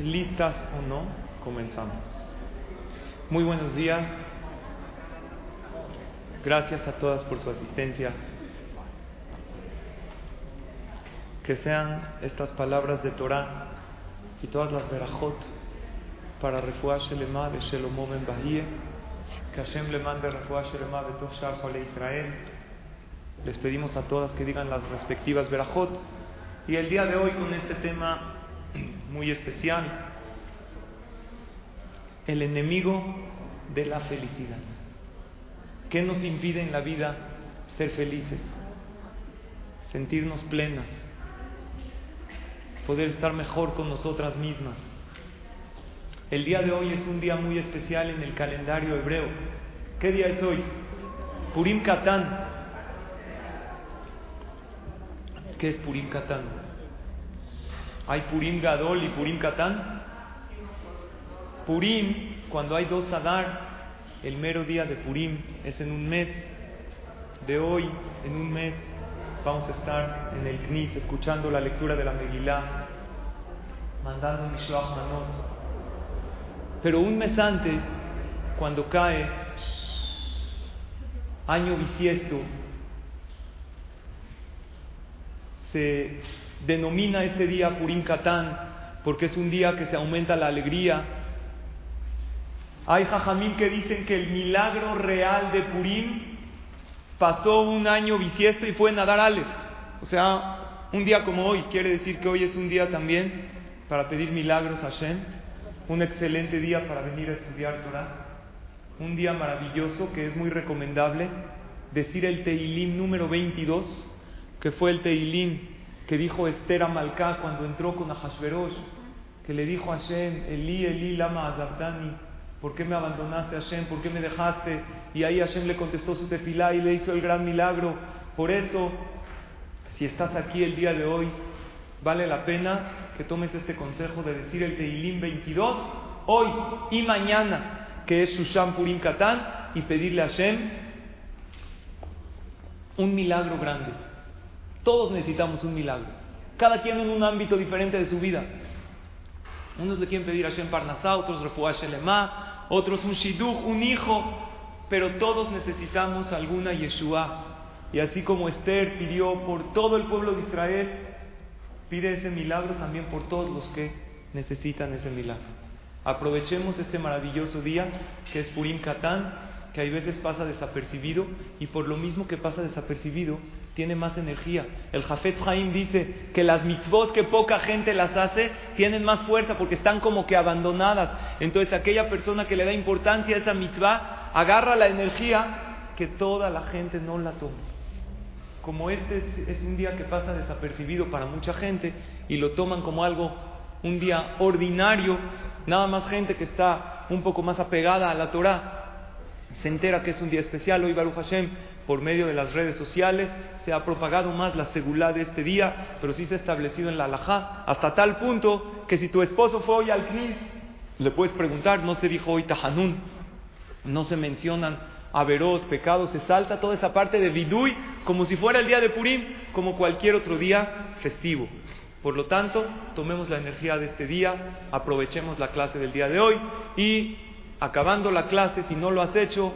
listas o no, comenzamos. Muy buenos días. Gracias a todas por su asistencia. Que sean estas palabras de Torah y todas las verajot para refuah shelema de Shelomo ben Bahie. Que Hashem le mande refuah shelema de Tov Shar Israel. Les pedimos a todas que digan las respectivas verajot. Y el día de hoy con este tema muy especial, el enemigo de la felicidad. ¿Qué nos impide en la vida ser felices? Sentirnos plenas, poder estar mejor con nosotras mismas. El día de hoy es un día muy especial en el calendario hebreo. ¿Qué día es hoy? Purim Katán. ¿Qué es Purim Katán? Hay Purim Gadol y Purim Katán. Purim, cuando hay dos Adar, el mero día de Purim es en un mes. De hoy, en un mes, vamos a estar en el Knis escuchando la lectura de la Megillah, mandando Mishloach Manot. Pero un mes antes, cuando cae año bisiesto, se denomina este día Purim Katán porque es un día que se aumenta la alegría. Hay jajamín que dicen que el milagro real de Purim pasó un año bisiesto y fue Nadar Aleph. O sea, un día como hoy, quiere decir que hoy es un día también para pedir milagros a Shem. Un excelente día para venir a estudiar Torah. Un día maravilloso que es muy recomendable decir el Teilim número 22, que fue el Teilim que dijo Esther a Malká cuando entró con Ahashverosh, que le dijo a Hashem, Eli, Eli, lama azabtani, ¿por qué me abandonaste Hashem? ¿Por qué me dejaste? Y ahí Hashem le contestó su tefilá y le hizo el gran milagro. Por eso, si estás aquí el día de hoy, vale la pena que tomes este consejo de decir el Teilim 22, hoy y mañana, que es Shushan Purim Katán, y pedirle a Hashem un milagro grande. Todos necesitamos un milagro. Cada quien en un ámbito diferente de su vida. Unos le quieren pedir a Shem Parnasá, otros Refuah Shelema, otros un Shidduch, un hijo. Pero todos necesitamos alguna Yeshua. Y así como Esther pidió por todo el pueblo de Israel, pide ese milagro también por todos los que necesitan ese milagro. Aprovechemos este maravilloso día que es Purim Katán, que hay veces pasa desapercibido y por lo mismo que pasa desapercibido, tiene más energía. El Jafet Haim dice que las mitzvot que poca gente las hace tienen más fuerza porque están como que abandonadas. Entonces aquella persona que le da importancia a esa mitzvah agarra la energía que toda la gente no la toma. Como este es, un día que pasa desapercibido para mucha gente y lo toman como algo, un día ordinario, nada más gente que está un poco más apegada a la Torah se entera que es un día especial. Hoy Baruch Hashem por medio de las redes sociales, se ha propagado más la seguridad de este día, pero sí se ha establecido en la alajá, hasta tal punto que si tu esposo fue hoy al Knis, le puedes preguntar, no se dijo hoy Tahanun, no se mencionan averot, pecados, se salta toda esa parte de Vidui como si fuera el día de Purim, como cualquier otro día festivo. Por lo tanto, tomemos la energía de este día, aprovechemos la clase del día de hoy y acabando la clase, si no lo has hecho,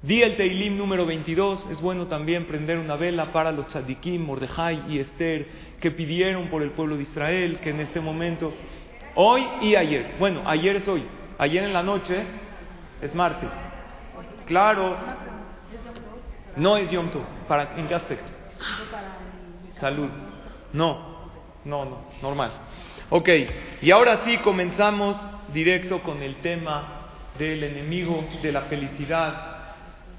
Di el Teilim número 22, es bueno también prender una vela para los tzadikim, Mordejai y Esther, que pidieron por el pueblo de Israel, que en este momento, hoy y ayer, bueno, ayer es hoy, ayer en la noche es martes, claro, no es Yom Tov, ¿para, ¿en qué aspecto? Salud, no, no, no, normal. Ok, y ahora sí comenzamos directo con el tema del enemigo de la felicidad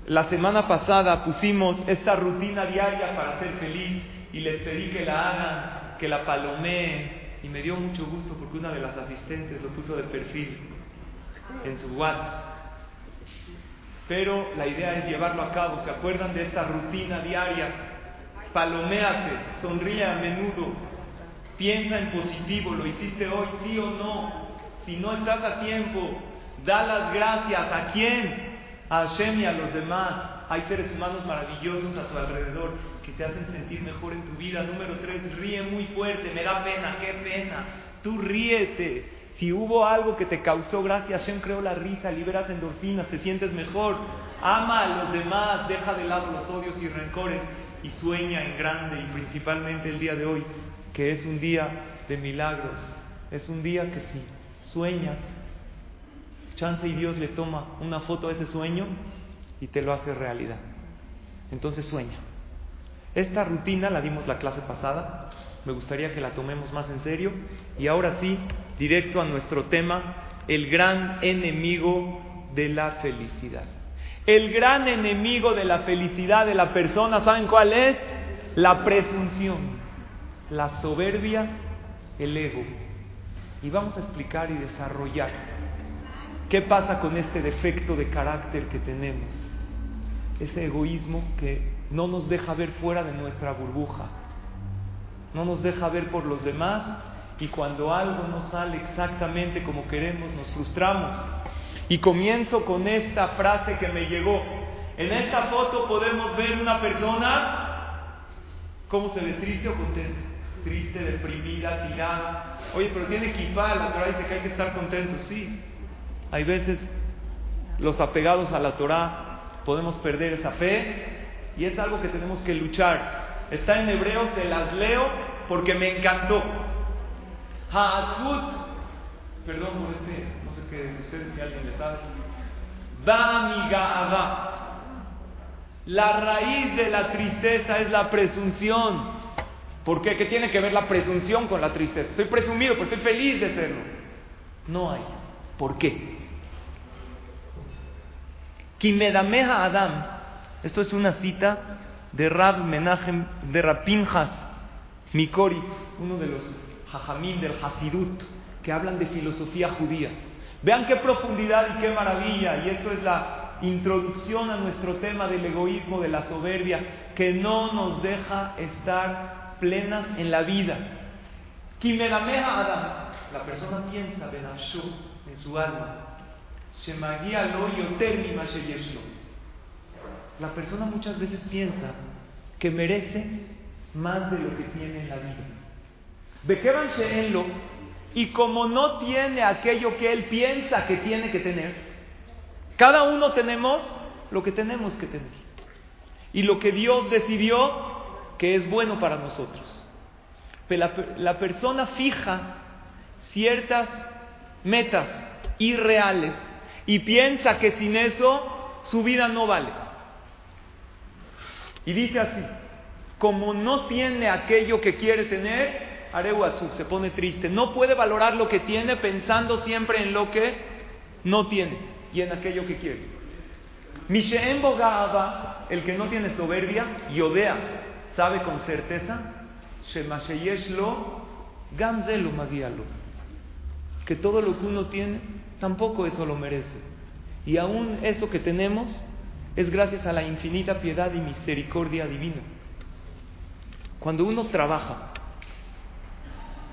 la semana pasada pusimos esta rutina diaria para ser feliz y les pedí que la hagan, que la palomeen y me dio mucho gusto porque una de las asistentes lo puso de perfil en su WhatsApp. Pero la idea es llevarlo a cabo. ¿Se acuerdan de esta rutina diaria? Paloméate, sonríe a menudo, piensa en positivo, lo hiciste hoy, sí o no. Si no estás a tiempo, da las gracias. ¿A quién? A Hashem y a los demás. Hay seres humanos maravillosos a tu alrededor que te hacen sentir mejor en tu vida. Número tres, ríe muy fuerte. Me da pena, qué pena. Tú ríete. Si hubo algo que te causó gracia, Hashem creó la risa, liberas endorfinas, te sientes mejor. Ama a los demás, deja de lado los odios y rencores y sueña en grande y principalmente el día de hoy, que es un día de milagros. Es un día que si sueñas, chance y Dios le toma una foto a ese sueño y te lo hace realidad. Entonces sueña. Esta rutina la dimos la clase pasada, me gustaría que la tomemos más en serio y ahora sí, directo a nuestro tema, el gran enemigo de la felicidad. El gran enemigo de la felicidad de la persona, ¿saben cuál es? La presunción, la soberbia, el ego. Y vamos a explicar y desarrollar qué pasa con este defecto de carácter que tenemos, ese egoísmo que no nos deja ver fuera de nuestra burbuja, no nos deja ver por los demás y cuando algo no sale exactamente como queremos nos frustramos. Y comienzo con esta frase que me llegó. En esta foto podemos ver una persona, ¿cómo se ve? ¿Triste o contenta? Triste, deprimida, tirada. Oye, pero tiene equipada, la Torah dice que hay que estar contento. Sí, hay veces los apegados a la Torah podemos perder esa fe y es algo que tenemos que luchar. Está en hebreo, se las leo porque me encantó. Haasut, perdón por este, no sé qué sucede si alguien le sabe. Damigaaba. La raíz de la tristeza es la presunción. ¿Por qué? ¿Qué tiene que ver la presunción con la tristeza? Estoy presumido, pero estoy feliz de serlo. No hay. ¿Por qué? Kimedameha Adam esto es una cita de Rab Menachem, de Rapinjas Mikori, uno de los hajamim del Hasidut, que hablan de filosofía judía. Vean qué profundidad y qué maravilla, y esto es la introducción a nuestro tema del egoísmo, de la soberbia, que no nos deja estar plenas en la vida. Kimedameha Adam, la persona piensa en su alma, Lo yoter la persona muchas veces piensa que merece más de lo que tiene en la vida. lo y como no tiene aquello que él piensa que tiene que tener, cada uno tenemos lo que tenemos que tener. Y lo que Dios decidió que es bueno para nosotros. Pero la, la persona fija ciertas metas irreales y piensa que sin eso su vida no vale. Y dice así, como no tiene aquello que quiere tener, Areuatzuk se pone triste. No puede valorar lo que tiene pensando siempre en lo que no tiene y en aquello que quiere. Bogaba, el que no tiene soberbia, Yodea, sabe con certeza, Shemasheyeshlo, Gamzelo Magialo, que todo lo que uno tiene, tampoco eso lo merece. Y aún eso que tenemos, es gracias a la infinita piedad y misericordia divina. Cuando uno trabaja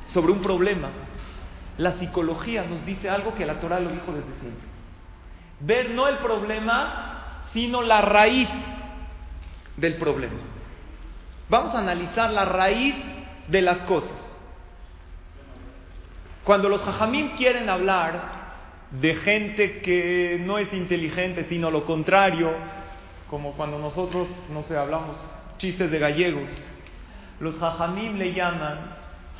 sobre un problema, la psicología nos dice algo que la Torah lo dijo desde siempre. Ver no el problema, sino la raíz del problema. Vamos a analizar la raíz de las cosas. Cuando los jajamim quieren hablar de gente que no es inteligente, sino lo contrario, como cuando nosotros, no sé, hablamos chistes de gallegos. Los jajamim le llaman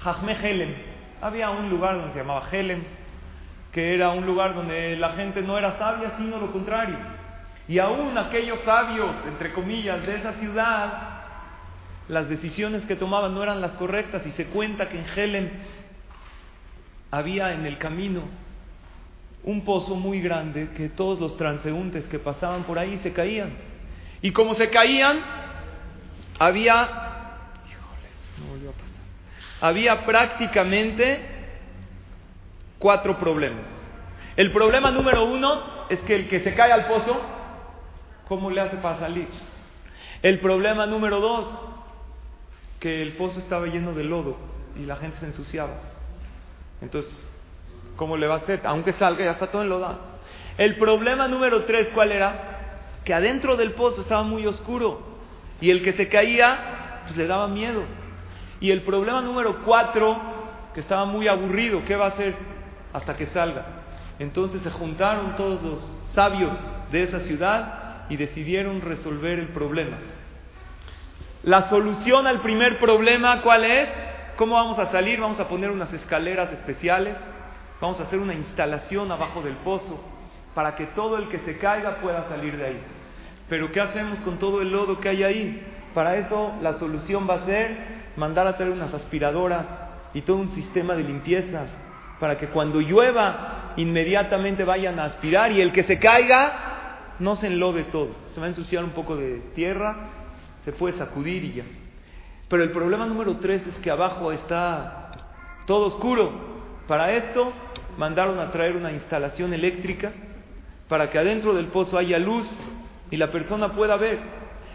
Jajme Helem. Había un lugar donde se llamaba Helem, que era un lugar donde la gente no era sabia, sino lo contrario. Y aún aquellos sabios, entre comillas, de esa ciudad, las decisiones que tomaban no eran las correctas y se cuenta que en Helem había en el camino un pozo muy grande que todos los transeúntes que pasaban por ahí se caían. Y como se caían, había, había prácticamente cuatro problemas. El problema número uno es que el que se cae al pozo, ¿cómo le hace para salir? El problema número dos, que el pozo estaba lleno de lodo y la gente se ensuciaba. Entonces, ¿Cómo le va a hacer? Aunque salga, ya está todo enlodado. El problema número tres, ¿cuál era? Que adentro del pozo estaba muy oscuro y el que se caía, pues le daba miedo. Y el problema número cuatro, que estaba muy aburrido, ¿qué va a hacer? hasta que salga. Entonces se juntaron todos los sabios de esa ciudad y decidieron resolver el problema. La solución al primer problema, ¿cuál es? ¿Cómo vamos a salir? Vamos a poner unas escaleras especiales, vamos a hacer una instalación abajo del pozo para que todo el que se caiga pueda salir de ahí. Pero ¿qué hacemos con todo el lodo que hay ahí? Para eso la solución va a ser mandar a traer unas aspiradoras y todo un sistema de limpieza para que cuando llueva inmediatamente vayan a aspirar y el que se caiga no se enlode todo. Se va a ensuciar un poco de tierra, se puede sacudir y ya. Pero el problema número tres es que abajo está todo oscuro. Para esto mandaron a traer una instalación eléctrica para que adentro del pozo haya luz y la persona pueda ver.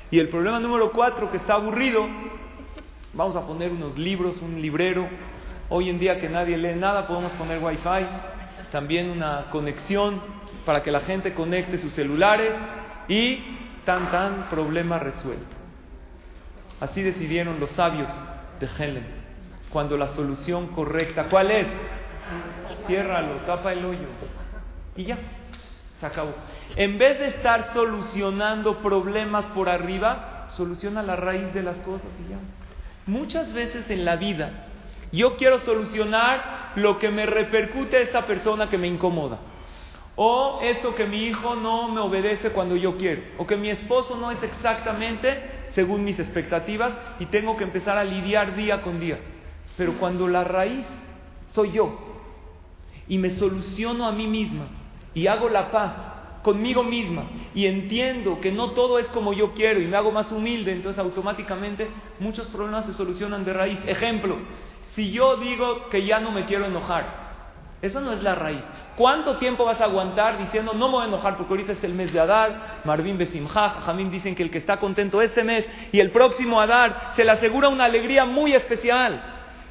Y el problema número cuatro, que está aburrido, vamos a poner unos libros, un librero. Hoy en día que nadie lee nada, podemos poner wifi, también una conexión para que la gente conecte sus celulares y tan tan problema resuelto. Así decidieron los sabios de Helen. Cuando la solución correcta, ¿cuál es? Ciérralo, tapa el hoyo. Y ya, se acabó. En vez de estar solucionando problemas por arriba, soluciona la raíz de las cosas y ya. Muchas veces en la vida yo quiero solucionar lo que me repercute a esa persona que me incomoda. O eso que mi hijo no me obedece cuando yo quiero. O que mi esposo no es exactamente según mis expectativas y tengo que empezar a lidiar día con día. Pero cuando la raíz soy yo y me soluciono a mí misma y hago la paz conmigo misma y entiendo que no todo es como yo quiero y me hago más humilde, entonces automáticamente muchos problemas se solucionan de raíz. Ejemplo, si yo digo que ya no me quiero enojar, eso no es la raíz. ¿Cuánto tiempo vas a aguantar diciendo no me voy a enojar porque ahorita es el mes de Adar? Marvin Besimha, Jamín dicen que el que está contento este mes y el próximo Adar se le asegura una alegría muy especial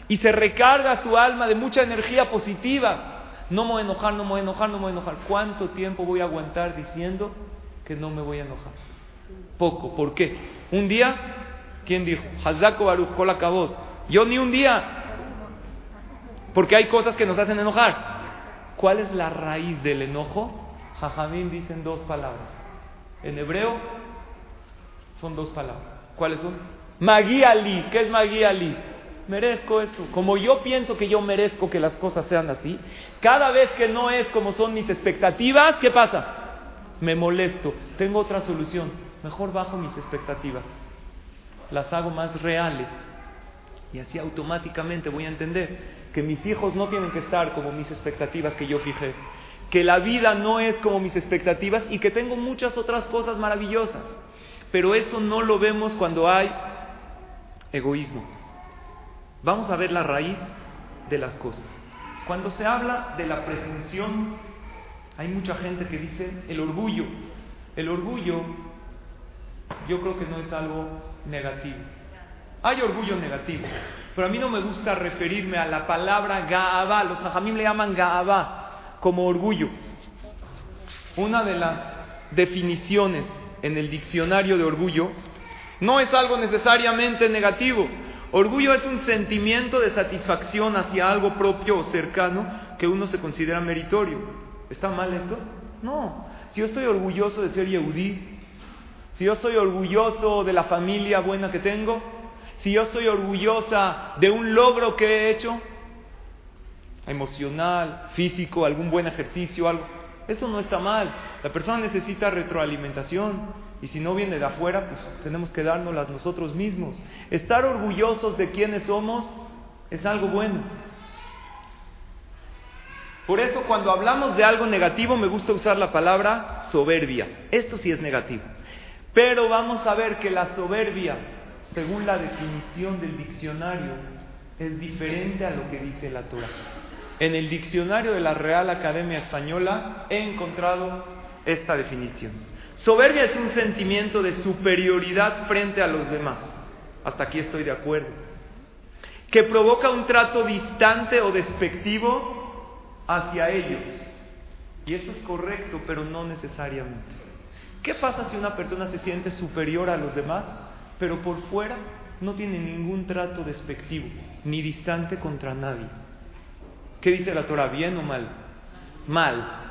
y se recarga su alma de mucha energía positiva. No me voy a enojar, no me voy a enojar, no me voy a enojar. ¿Cuánto tiempo voy a aguantar diciendo que no me voy a enojar? Poco. ¿Por qué? Un día, ¿quién dijo? Hazako Baruch Yo ni un día. Porque hay cosas que nos hacen enojar. ¿Cuál es la raíz del enojo? Jajamín dicen dos palabras. En hebreo son dos palabras. ¿Cuáles son? Magiali. ¿Qué es Magiali? Merezco esto. Como yo pienso que yo merezco que las cosas sean así, cada vez que no es como son mis expectativas, ¿qué pasa? Me molesto. Tengo otra solución. Mejor bajo mis expectativas. Las hago más reales. Y así automáticamente voy a entender que mis hijos no tienen que estar como mis expectativas que yo fijé, que la vida no es como mis expectativas y que tengo muchas otras cosas maravillosas. Pero eso no lo vemos cuando hay egoísmo. Vamos a ver la raíz de las cosas. Cuando se habla de la presunción, hay mucha gente que dice el orgullo. El orgullo yo creo que no es algo negativo. Hay orgullo negativo, pero a mí no me gusta referirme a la palabra Gaaba. Los hajamim le llaman Gaaba como orgullo. Una de las definiciones en el diccionario de orgullo no es algo necesariamente negativo. Orgullo es un sentimiento de satisfacción hacia algo propio o cercano que uno se considera meritorio. ¿Está mal esto? No. Si yo estoy orgulloso de ser Yehudí, si yo estoy orgulloso de la familia buena que tengo, si yo estoy orgullosa de un logro que he hecho, emocional, físico, algún buen ejercicio, algo, eso no está mal. La persona necesita retroalimentación y si no viene de afuera, pues tenemos que dárnoslas nosotros mismos. Estar orgullosos de quienes somos es algo bueno. Por eso cuando hablamos de algo negativo me gusta usar la palabra soberbia. Esto sí es negativo. Pero vamos a ver que la soberbia según la definición del diccionario, es diferente a lo que dice la Torah. En el diccionario de la Real Academia Española he encontrado esta definición. Soberbia es un sentimiento de superioridad frente a los demás. Hasta aquí estoy de acuerdo. Que provoca un trato distante o despectivo hacia ellos. Y eso es correcto, pero no necesariamente. ¿Qué pasa si una persona se siente superior a los demás? pero por fuera no tiene ningún trato despectivo ni distante contra nadie. ¿Qué dice la Torah? ¿Bien o mal? Mal.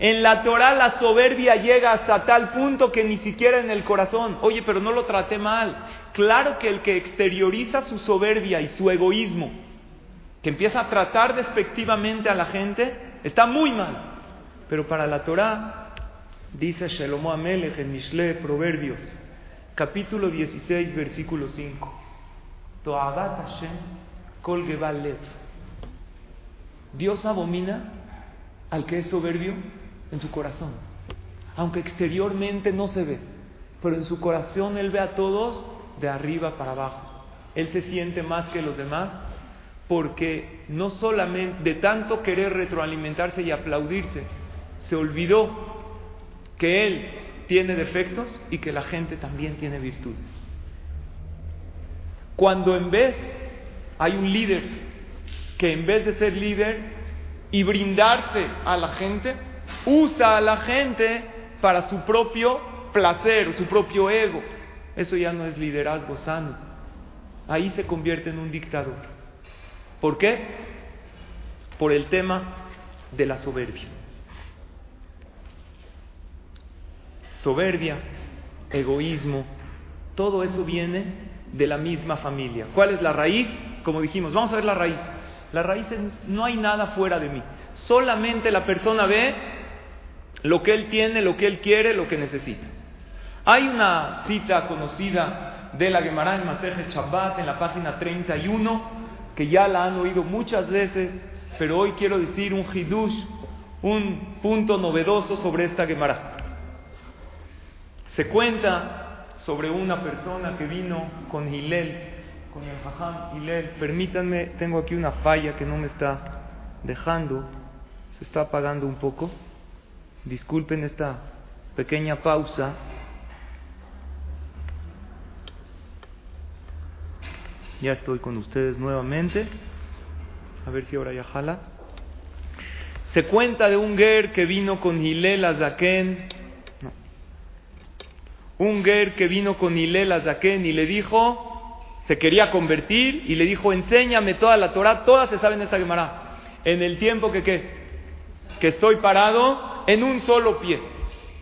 En la Torah la soberbia llega hasta tal punto que ni siquiera en el corazón. Oye, pero no lo traté mal. Claro que el que exterioriza su soberbia y su egoísmo, que empieza a tratar despectivamente a la gente, está muy mal. Pero para la Torah, dice Shelomo Amelech en Mishle, Proverbios, capítulo 16, versículo 5. Hashem kol Dios abomina al que es soberbio en su corazón. Aunque exteriormente no se ve, pero en su corazón Él ve a todos de arriba para abajo. Él se siente más que los demás porque no solamente de tanto querer retroalimentarse y aplaudirse, se olvidó que Él tiene defectos y que la gente también tiene virtudes. Cuando en vez hay un líder que en vez de ser líder y brindarse a la gente, usa a la gente para su propio placer, su propio ego. Eso ya no es liderazgo sano. Ahí se convierte en un dictador. ¿Por qué? Por el tema de la soberbia. Soberbia, egoísmo, todo eso viene de la misma familia. ¿Cuál es la raíz? Como dijimos, vamos a ver la raíz. La raíz es no hay nada fuera de mí. Solamente la persona ve lo que él tiene, lo que él quiere, lo que necesita. Hay una cita conocida de la Gemara en Maseje Shabbat en la página 31 que ya la han oído muchas veces, pero hoy quiero decir un hidush, un punto novedoso sobre esta Gemara. Se cuenta sobre una persona que vino con Hilel, con el Jajam Hilel. Permítanme, tengo aquí una falla que no me está dejando, se está apagando un poco. Disculpen esta pequeña pausa. Ya estoy con ustedes nuevamente. A ver si ahora ya jala. Se cuenta de un ger que vino con Hilel Azaken. No. Un ger que vino con Hilel Azaken y le dijo, se quería convertir y le dijo, enséñame toda la Torah, todas se saben esta Gemara. En el tiempo que qué? Que estoy parado, en un solo pie.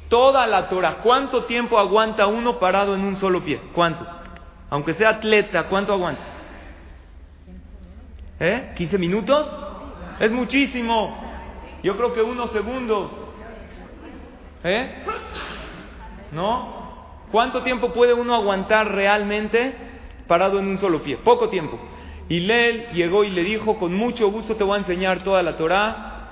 Toda la Torah. ¿Cuánto tiempo aguanta uno parado en un solo pie? ¿Cuánto? Aunque sea atleta, ¿cuánto aguanta? ¿Eh? ¿15 minutos? Es muchísimo. Yo creo que unos segundos. ¿Eh? ¿No? ¿Cuánto tiempo puede uno aguantar realmente parado en un solo pie? Poco tiempo. Y Lel llegó y le dijo, con mucho gusto te voy a enseñar toda la Torah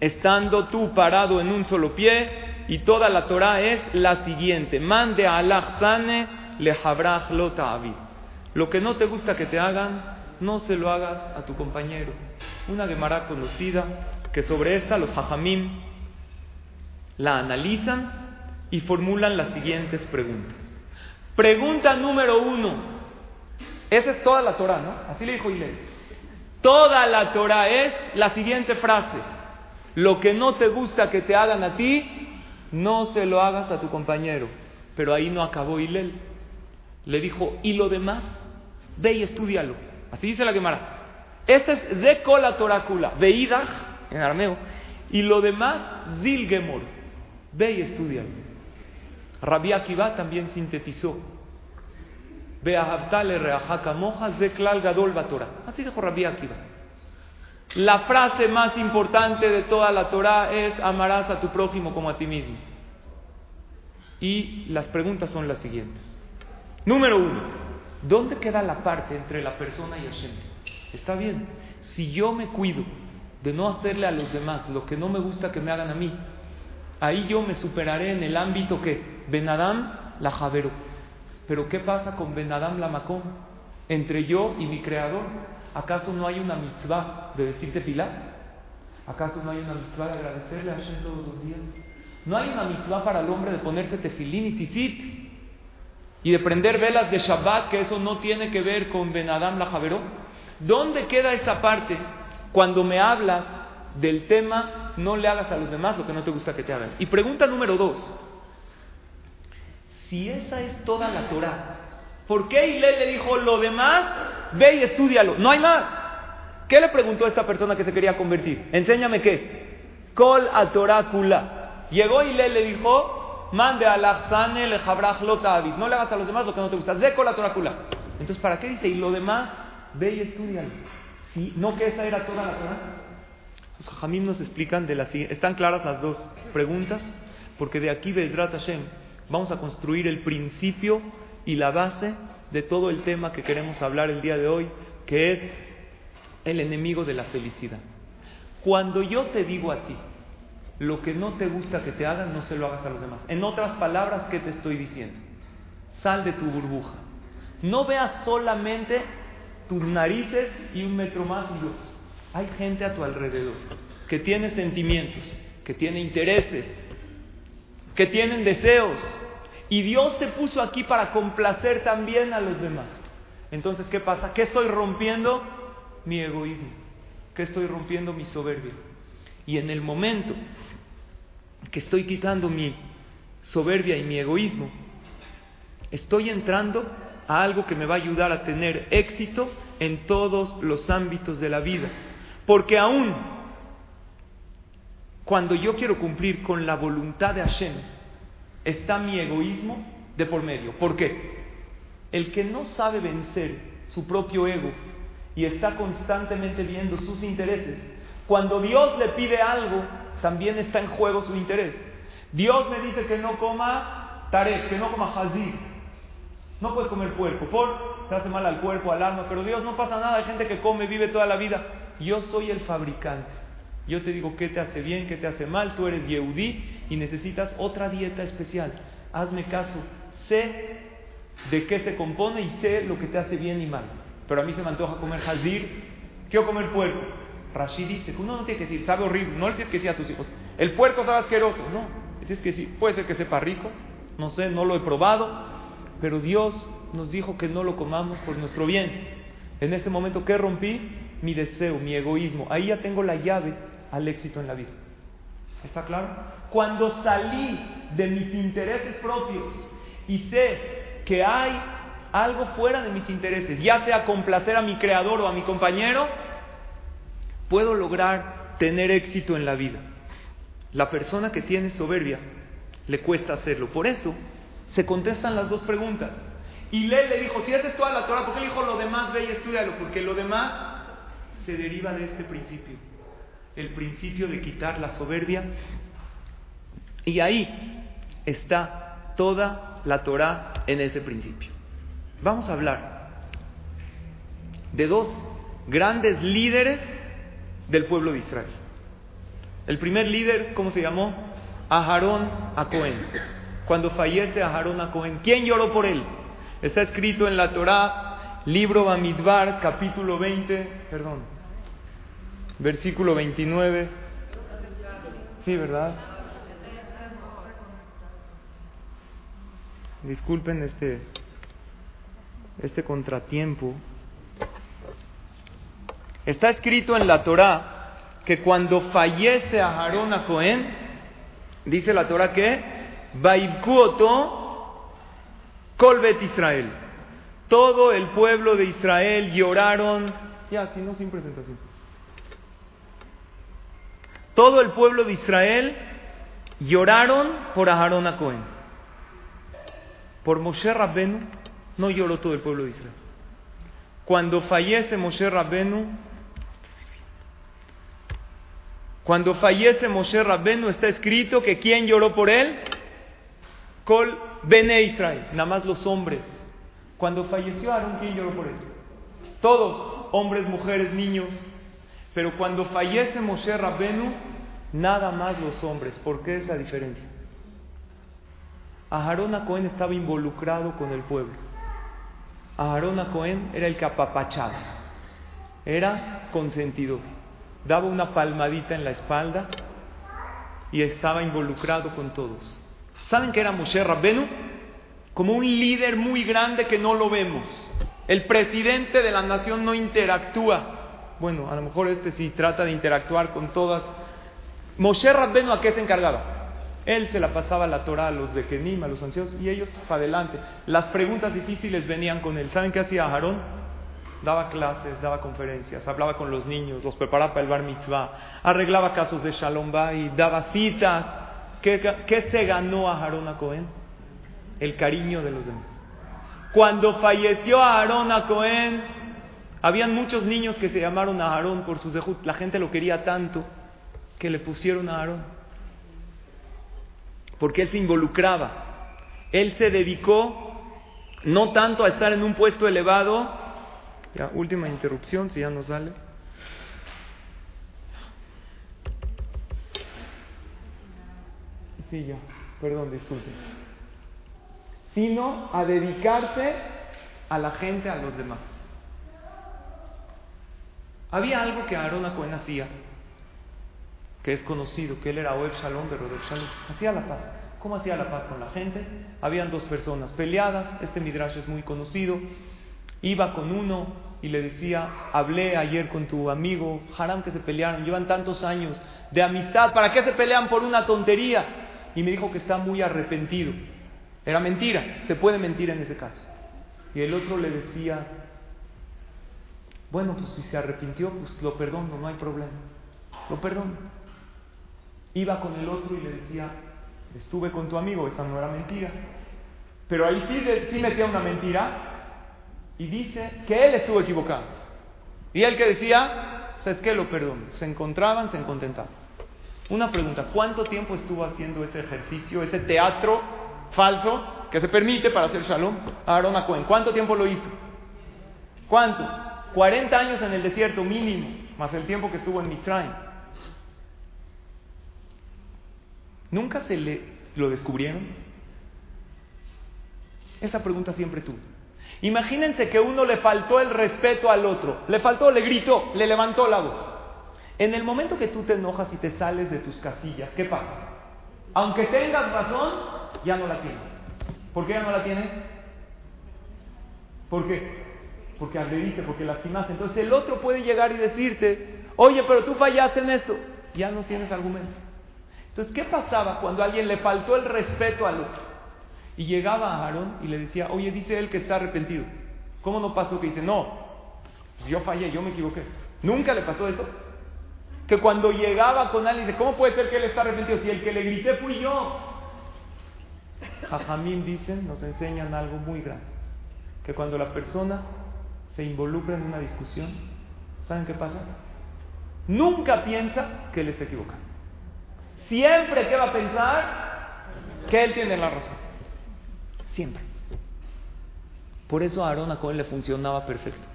estando tú parado en un solo pie, y toda la Torah es la siguiente: Mande Allah sane le lo Lo que no te gusta que te hagan, no se lo hagas a tu compañero. Una Gemara conocida que sobre esta los hajamim la analizan y formulan las siguientes preguntas. Pregunta número uno. Esa es toda la Torah, ¿no? Así le dijo Ilé. Toda la Torah es la siguiente frase. Lo que no te gusta que te hagan a ti, no se lo hagas a tu compañero. Pero ahí no acabó Hilel. Le dijo, ¿y lo demás? Ve y estudialo. Así dice la Gemara. Este es de la torácula, veidach en arameo. Y lo demás, zilgemor. Ve y estudialo. Rabbi Akiva también sintetizó. Ve a reajaka moja zeklal gadol batora. Así dijo Rabbi Akiva. La frase más importante de toda la Torah es amarás a tu prójimo como a ti mismo. Y las preguntas son las siguientes. Número uno, ¿dónde queda la parte entre la persona y Hashem? Está bien, si yo me cuido de no hacerle a los demás lo que no me gusta que me hagan a mí, ahí yo me superaré en el ámbito que Benadam la Javero. Pero ¿qué pasa con Benadam la Macón? Entre yo y mi creador. ¿Acaso no hay una mitzvah de decirte fila? ¿Acaso no hay una mitzvah de agradecerle a Hashem todos los días? ¿No hay una mitzvah para el hombre de ponerse tefilín y tzitzit? Y de prender velas de Shabbat, que eso no tiene que ver con Ben Adam la Javeró. ¿Dónde queda esa parte cuando me hablas del tema no le hagas a los demás lo que no te gusta que te hagan? Y pregunta número dos. Si esa es toda la Torah, ¿por qué Hillel le dijo lo demás ve y estudialo. No hay más. ¿Qué le preguntó a esta persona que se quería convertir? Enséñame qué. Kol a Torácula. Llegó y le, le dijo, mande a la le jabraj No le hagas a los demás lo que no te gusta. De Kol a Torácula. Entonces, ¿para qué dice? Y lo demás, ve y estudialo. ¿Sí? ¿No que esa era toda la Torah? Los Jajamim nos explican de las ¿Están claras las dos preguntas? Porque de aquí, Bezrat Hashem, vamos a construir el principio y la base de todo el tema que queremos hablar el día de hoy, que es el enemigo de la felicidad. Cuando yo te digo a ti lo que no te gusta que te hagan, no se lo hagas a los demás. En otras palabras, ¿qué te estoy diciendo? Sal de tu burbuja. No veas solamente tus narices y un metro más y dos. Hay gente a tu alrededor que tiene sentimientos, que tiene intereses, que tienen deseos. Y Dios te puso aquí para complacer también a los demás. Entonces, ¿qué pasa? ¿Qué estoy rompiendo? Mi egoísmo. ¿Qué estoy rompiendo? Mi soberbia. Y en el momento que estoy quitando mi soberbia y mi egoísmo, estoy entrando a algo que me va a ayudar a tener éxito en todos los ámbitos de la vida. Porque aún cuando yo quiero cumplir con la voluntad de Hashem, está mi egoísmo de por medio. ¿Por qué? El que no sabe vencer su propio ego y está constantemente viendo sus intereses, cuando Dios le pide algo, también está en juego su interés. Dios me dice que no coma tarek, que no coma hazir, no puedes comer puerco, por te hace mal al cuerpo, al alma, pero Dios no pasa nada, hay gente que come, vive toda la vida. Yo soy el fabricante. Yo te digo qué te hace bien, qué te hace mal, tú eres Yehudí y necesitas otra dieta especial. Hazme caso, sé de qué se compone y sé lo que te hace bien y mal. Pero a mí se me antoja comer hazir, quiero comer puerco. Rashid dice uno no tiene que decir, sabe horrible, no le tienes que decir a tus hijos, el puerco sabe asqueroso, no, tienes que decir, puede ser que sepa rico, no sé, no lo he probado, pero Dios nos dijo que no lo comamos por nuestro bien. En ese momento, ¿qué rompí? Mi deseo, mi egoísmo. Ahí ya tengo la llave al éxito en la vida. ¿Está claro? Cuando salí de mis intereses propios y sé que hay algo fuera de mis intereses, ya sea complacer a mi creador o a mi compañero, puedo lograr tener éxito en la vida. La persona que tiene soberbia le cuesta hacerlo. Por eso, se contestan las dos preguntas. Y le dijo, si haces toda la Torah, ¿por qué le dijo lo demás? Ve y estudialo, porque lo demás se deriva de este principio. El principio de quitar la soberbia. Y ahí está toda la Torah en ese principio. Vamos a hablar de dos grandes líderes del pueblo de Israel. El primer líder, ¿cómo se llamó? Aharón a Cohen cuando fallece a Harón a Cohen. ¿Quién lloró por él? Está escrito en la Torá, libro Bamidbar, capítulo 20, perdón, versículo 29. Sí, ¿verdad? Disculpen este, este contratiempo. Está escrito en la Torá que cuando fallece a Harón a Cohen, dice la Torá que Vaibkuoto Colbet Israel. Todo el pueblo de Israel lloraron. Ya, si no, sin presentación. Todo el pueblo de Israel lloraron por Aharón a Cohen. Por Moshe Rabbenu no lloró todo el pueblo de Israel. Cuando fallece Moshe Rabbenu, cuando fallece Moshe Rabbenu está escrito que quién lloró por él? Col Bene Israel, nada más los hombres. Cuando falleció Aarón, ¿quién lloró por él? Todos, hombres, mujeres, niños. Pero cuando fallece Moshe Rabbenu, nada más los hombres. ¿Por qué es la diferencia? Aarón a Cohen estaba involucrado con el pueblo. Aarón a Cohen era el que apapachaba, era consentido, daba una palmadita en la espalda y estaba involucrado con todos. ¿Saben qué era Moshe Rabbenu? Como un líder muy grande que no lo vemos. El presidente de la nación no interactúa. Bueno, a lo mejor este sí trata de interactuar con todas. Moshe Rabbenu a qué se encargaba? Él se la pasaba la Torah a los de Kenim, a los ancianos, y ellos para adelante. Las preguntas difíciles venían con él. ¿Saben qué hacía Aarón? daba clases, daba conferencias, hablaba con los niños, los preparaba para el bar mitzvah, arreglaba casos de Shalom Bay, daba citas. ¿Qué, se ganó a Aarón a Cohen? El cariño de los demás. Cuando falleció Aarón a Cohen, habían muchos niños que se llamaron a Aarón por sus dejut. La gente lo quería tanto que le pusieron a Aarón. Porque él se involucraba. Él se dedicó no tanto a estar en un puesto elevado. Ya, última interrupción, si ya no sale. Sí, ya, perdón, disculpe. Sino a dedicarse a la gente, a los demás. Había algo que Aarón Cohen hacía, que es conocido, que él era Oeb Shalom de Rodeb Shalom. Hacía la paz. ¿Cómo hacía la paz con la gente? Habían dos personas peleadas, este Midrash es muy conocido. Iba con uno y le decía, hablé ayer con tu amigo, Haram que se pelearon, llevan tantos años de amistad, ¿para qué se pelean por una tontería? Y me dijo que está muy arrepentido. Era mentira, se puede mentir en ese caso. Y el otro le decía, bueno, pues si se arrepintió, pues lo perdono, no hay problema. Lo perdono. Iba con el otro y le decía, estuve con tu amigo, esa no era mentira. Pero ahí sí, sí metía una mentira y dice que él estuvo equivocado. Y él que decía, ¿sabes qué? Lo perdono. Se encontraban, se contentaban. Una pregunta, ¿cuánto tiempo estuvo haciendo ese ejercicio, ese teatro falso que se permite para hacer shalom? Aaron Cohen, ¿cuánto tiempo lo hizo? ¿Cuánto? 40 años en el desierto mínimo, más el tiempo que estuvo en Mitzrayim. ¿Nunca se le lo descubrieron? Esa pregunta siempre tuvo. Imagínense que uno le faltó el respeto al otro, le faltó, le gritó, le levantó la voz. En el momento que tú te enojas y te sales de tus casillas, ¿qué pasa? Aunque tengas razón, ya no la tienes. ¿Por qué ya no la tienes? ¿Por qué? Porque agrediste, porque lastimaste. Entonces el otro puede llegar y decirte, oye, pero tú fallaste en esto. Ya no tienes argumento. Entonces, ¿qué pasaba cuando alguien le faltó el respeto al otro? Y llegaba a Aarón y le decía, oye, dice él que está arrepentido. ¿Cómo no pasó que dice, no, pues yo fallé, yo me equivoqué? ¿Nunca le pasó eso? Que cuando llegaba con alguien dice, ¿cómo puede ser que él está arrepentido si el que le grité fui yo? Jajamín dicen, nos enseñan algo muy grande. Que cuando la persona se involucra en una discusión, ¿saben qué pasa? Nunca piensa que él está equivocado. Siempre que va a pensar que él tiene la razón. Siempre. Por eso a Aarón a Cohen le funcionaba perfecto.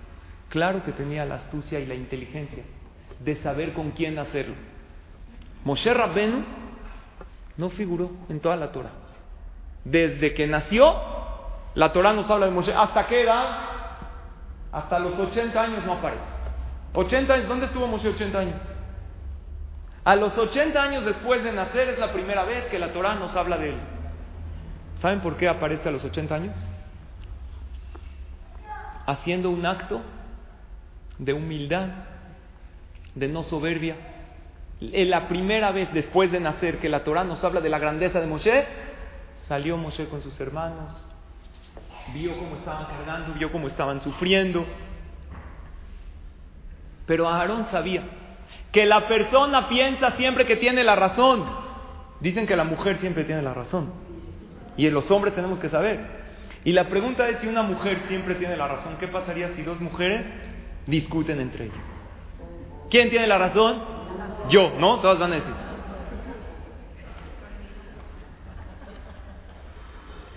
Claro que tenía la astucia y la inteligencia de saber con quién hacerlo. Moshe Rabbenu no figuró en toda la Torah. Desde que nació, la Torah nos habla de Moshe. ¿Hasta qué edad? Hasta los 80 años no aparece. 80 años, ¿dónde estuvo Moshe 80 años? A los 80 años después de nacer es la primera vez que la Torah nos habla de él. ¿Saben por qué aparece a los 80 años? Haciendo un acto de humildad, de no soberbia. La primera vez después de nacer que la Torah nos habla de la grandeza de Moshe, salió Moshe con sus hermanos, vio cómo estaban cargando, vio cómo estaban sufriendo. Pero Aarón sabía que la persona piensa siempre que tiene la razón. Dicen que la mujer siempre tiene la razón. Y los hombres tenemos que saber. Y la pregunta es si una mujer siempre tiene la razón, ¿qué pasaría si dos mujeres discuten entre ellas? ¿Quién tiene la razón? Yo, ¿no? Todas van a decir.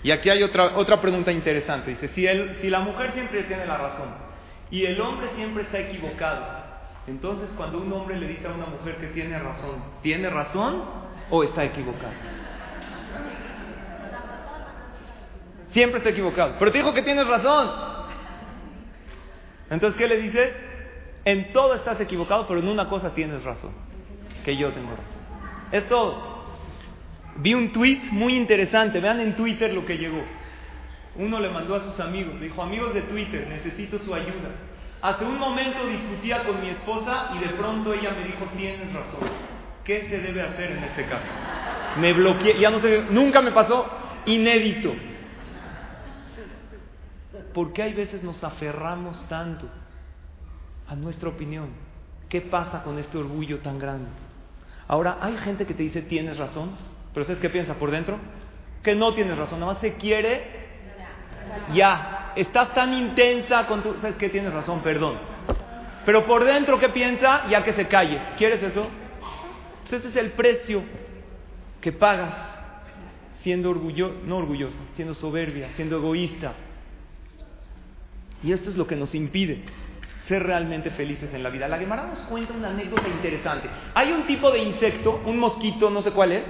Y aquí hay otra, otra pregunta interesante. Dice, si, si la mujer siempre tiene la razón y el hombre siempre está equivocado, entonces, cuando un hombre le dice a una mujer que tiene razón, ¿tiene razón o está equivocado? Siempre está equivocado. Pero te dijo que tienes razón. Entonces, ¿qué le dices? En todo estás equivocado, pero en una cosa tienes razón. Que yo tengo razón. Es todo. Vi un tweet muy interesante. Vean en Twitter lo que llegó. Uno le mandó a sus amigos. Dijo, amigos de Twitter, necesito su ayuda. Hace un momento discutía con mi esposa y de pronto ella me dijo, tienes razón. ¿Qué se debe hacer en este caso? Me bloqueé, ya no sé, nunca me pasó, inédito. ¿Por qué hay veces nos aferramos tanto a nuestra opinión. ¿Qué pasa con este orgullo tan grande? Ahora, hay gente que te dice tienes razón, pero ¿sabes qué piensa por dentro? Que no tienes razón, nada más se quiere ya. Estás tan intensa con tu... ¿Sabes qué? Tienes razón, perdón. Pero por dentro, ¿qué piensa? Ya que se calle. ¿Quieres eso? Pues ese es el precio que pagas siendo orgulloso, no orgullosa, siendo soberbia, siendo egoísta. Y esto es lo que nos impide ser realmente felices en la vida. La Gemara nos cuenta una anécdota interesante. Hay un tipo de insecto, un mosquito, no sé cuál es,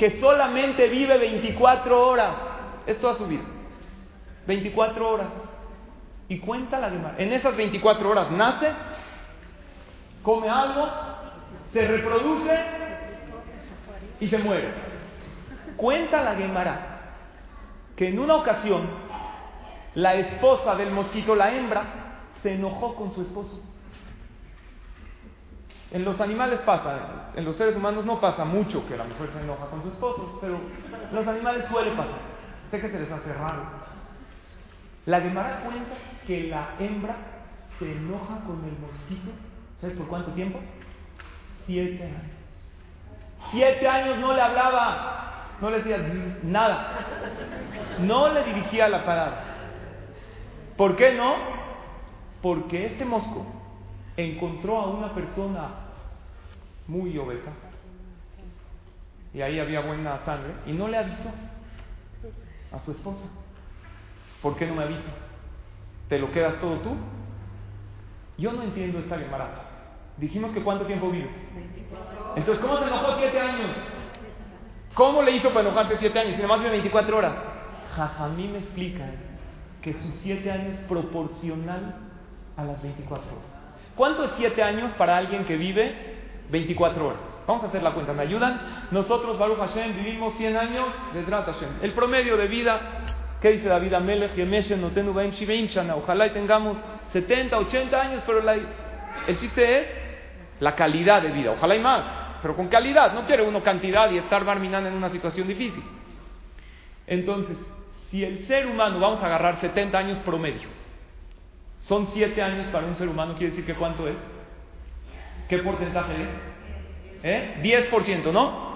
que solamente vive 24 horas. Esto ha subido. 24 horas. Y cuenta la Gemara. En esas 24 horas nace, come algo, se reproduce y se muere. Cuenta la Gemara que en una ocasión la esposa del mosquito, la hembra, se enojó con su esposo. En los animales pasa, en los seres humanos no pasa mucho que la mujer se enoja con su esposo, pero en los animales suele pasar. Sé que se les hace raro. La Gemara cuenta que la hembra se enoja con el mosquito, ¿sabes por cuánto tiempo? Siete años. Siete años no le hablaba, no le decía nada, no le dirigía la parada. ¿Por qué no? Porque este mosco encontró a una persona muy obesa y ahí había buena sangre y no le avisó a su esposa. ¿Por qué no me avisas? ¿Te lo quedas todo tú? Yo no entiendo esta Gemara. Dijimos que cuánto tiempo vive. Entonces, ¿cómo se enojó siete años? ¿Cómo le hizo para enojarse siete años? Si más vive 24 horas. Jajamí me explica que sus siete años es proporcional a las 24 horas. ¿Cuánto es siete años para alguien que vive 24 horas? Vamos a hacer la cuenta, ¿me ayudan? Nosotros, Baruch Hashem, vivimos 100 años de Hashem. El promedio de vida, ¿qué dice David Amelech? Ojalá y tengamos 70, 80 años, pero el chiste es la calidad de vida. Ojalá y más, pero con calidad. No quiere uno cantidad y estar barminando en una situación difícil. Entonces, si el ser humano, vamos a agarrar 70 años promedio, son 7 años para un ser humano, quiere decir que cuánto es? ¿Qué porcentaje es? ¿Eh? 10%, ¿no?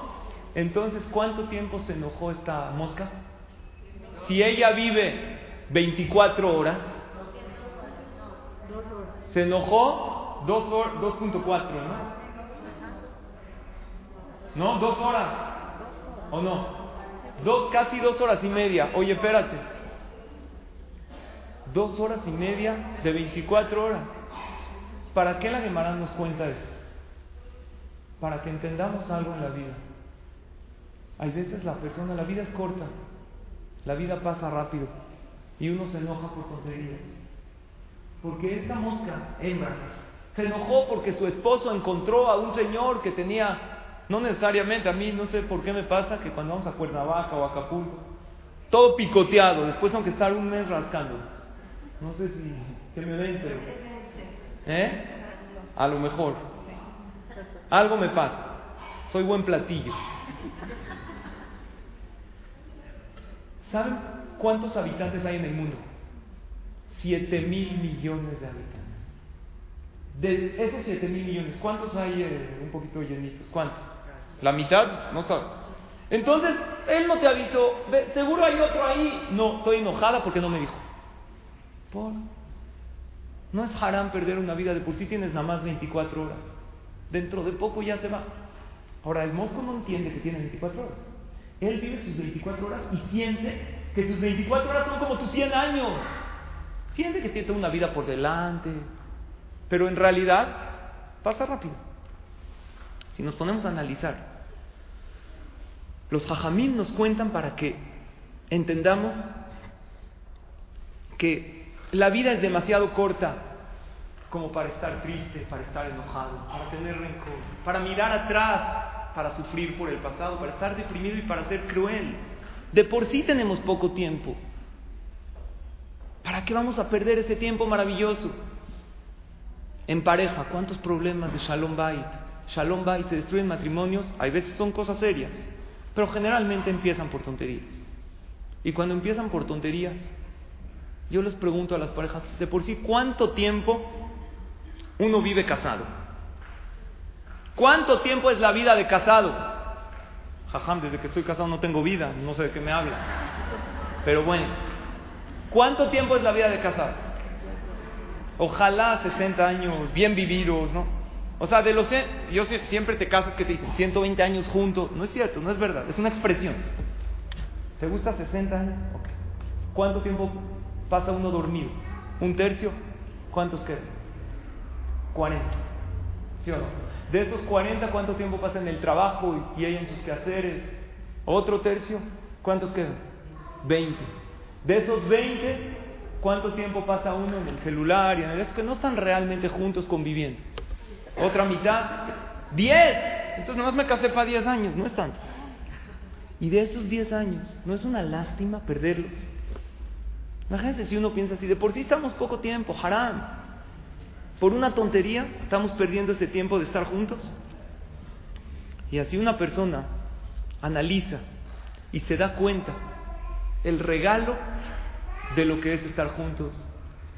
Entonces, ¿cuánto tiempo se enojó esta mosca? Si ella vive 24 horas, se enojó 2.4, ¿no? ¿No? ¿Dos horas? ¿O no? Dos, casi dos horas y media. Oye, espérate. Dos horas y media de 24 horas. ¿Para qué la Gemara nos cuenta eso? Para que entendamos algo en la vida. Hay veces la persona, la vida es corta, la vida pasa rápido y uno se enoja por tonterías. Porque esta mosca, hembra, se enojó porque su esposo encontró a un señor que tenía no necesariamente, a mí no sé por qué me pasa que cuando vamos a Cuernavaca o Acapulco, todo picoteado, después tengo que estar un mes rascando. No sé si que me pero. ¿Eh? A lo mejor. Algo me pasa. Soy buen platillo. ¿Saben cuántos habitantes hay en el mundo? Siete mil millones de habitantes. De esos siete mil millones, ¿cuántos hay eh, un poquito llenitos? ¿Cuántos? La mitad no está. Entonces, él no te avisó. Seguro hay otro ahí. No, estoy enojada porque no me dijo. No es harán perder una vida. De por sí tienes nada más 24 horas. Dentro de poco ya se va. Ahora, el mozo no entiende que tiene 24 horas. Él vive sus 24 horas y siente que sus 24 horas son como tus 100 años. Siente que tiene toda una vida por delante. Pero en realidad pasa rápido. Si nos ponemos a analizar, los jajamim nos cuentan para que entendamos que la vida es demasiado corta como para estar triste, para estar enojado, para tener rencor, para mirar atrás, para sufrir por el pasado, para estar deprimido y para ser cruel. De por sí tenemos poco tiempo. ¿Para qué vamos a perder ese tiempo maravilloso? En pareja, ¿cuántos problemas de Shalom Bait? Shalom Bait se destruyen matrimonios, hay veces son cosas serias. Pero generalmente empiezan por tonterías. Y cuando empiezan por tonterías, yo les pregunto a las parejas, de por sí, ¿cuánto tiempo uno vive casado. ¿Cuánto tiempo es la vida de casado? Jajam, desde que estoy casado no tengo vida, no sé de qué me habla. Pero bueno, ¿cuánto tiempo es la vida de casado? Ojalá 60 años, bien vividos, ¿no? O sea, de los yo siempre te casas que te dicen 120 años juntos. No es cierto, no es verdad, es una expresión. ¿Te gusta 60 años? ¿Cuánto tiempo pasa uno dormido? ¿Un tercio? ¿Cuántos quedan? 40. ¿Sí o no? De esos 40, ¿cuánto tiempo pasa en el trabajo y ella en sus quehaceres? ¿Otro tercio? ¿Cuántos quedan? 20. De esos 20, ¿cuánto tiempo pasa uno en el celular y en el... Es que no están realmente juntos conviviendo. Otra mitad, 10. Entonces nomás me casé para 10 años, no es tanto. Y de esos 10 años, ¿no es una lástima perderlos? Imagínense si uno piensa así, de por sí estamos poco tiempo, haram. Por una tontería estamos perdiendo ese tiempo de estar juntos. Y así una persona analiza y se da cuenta el regalo de lo que es estar juntos,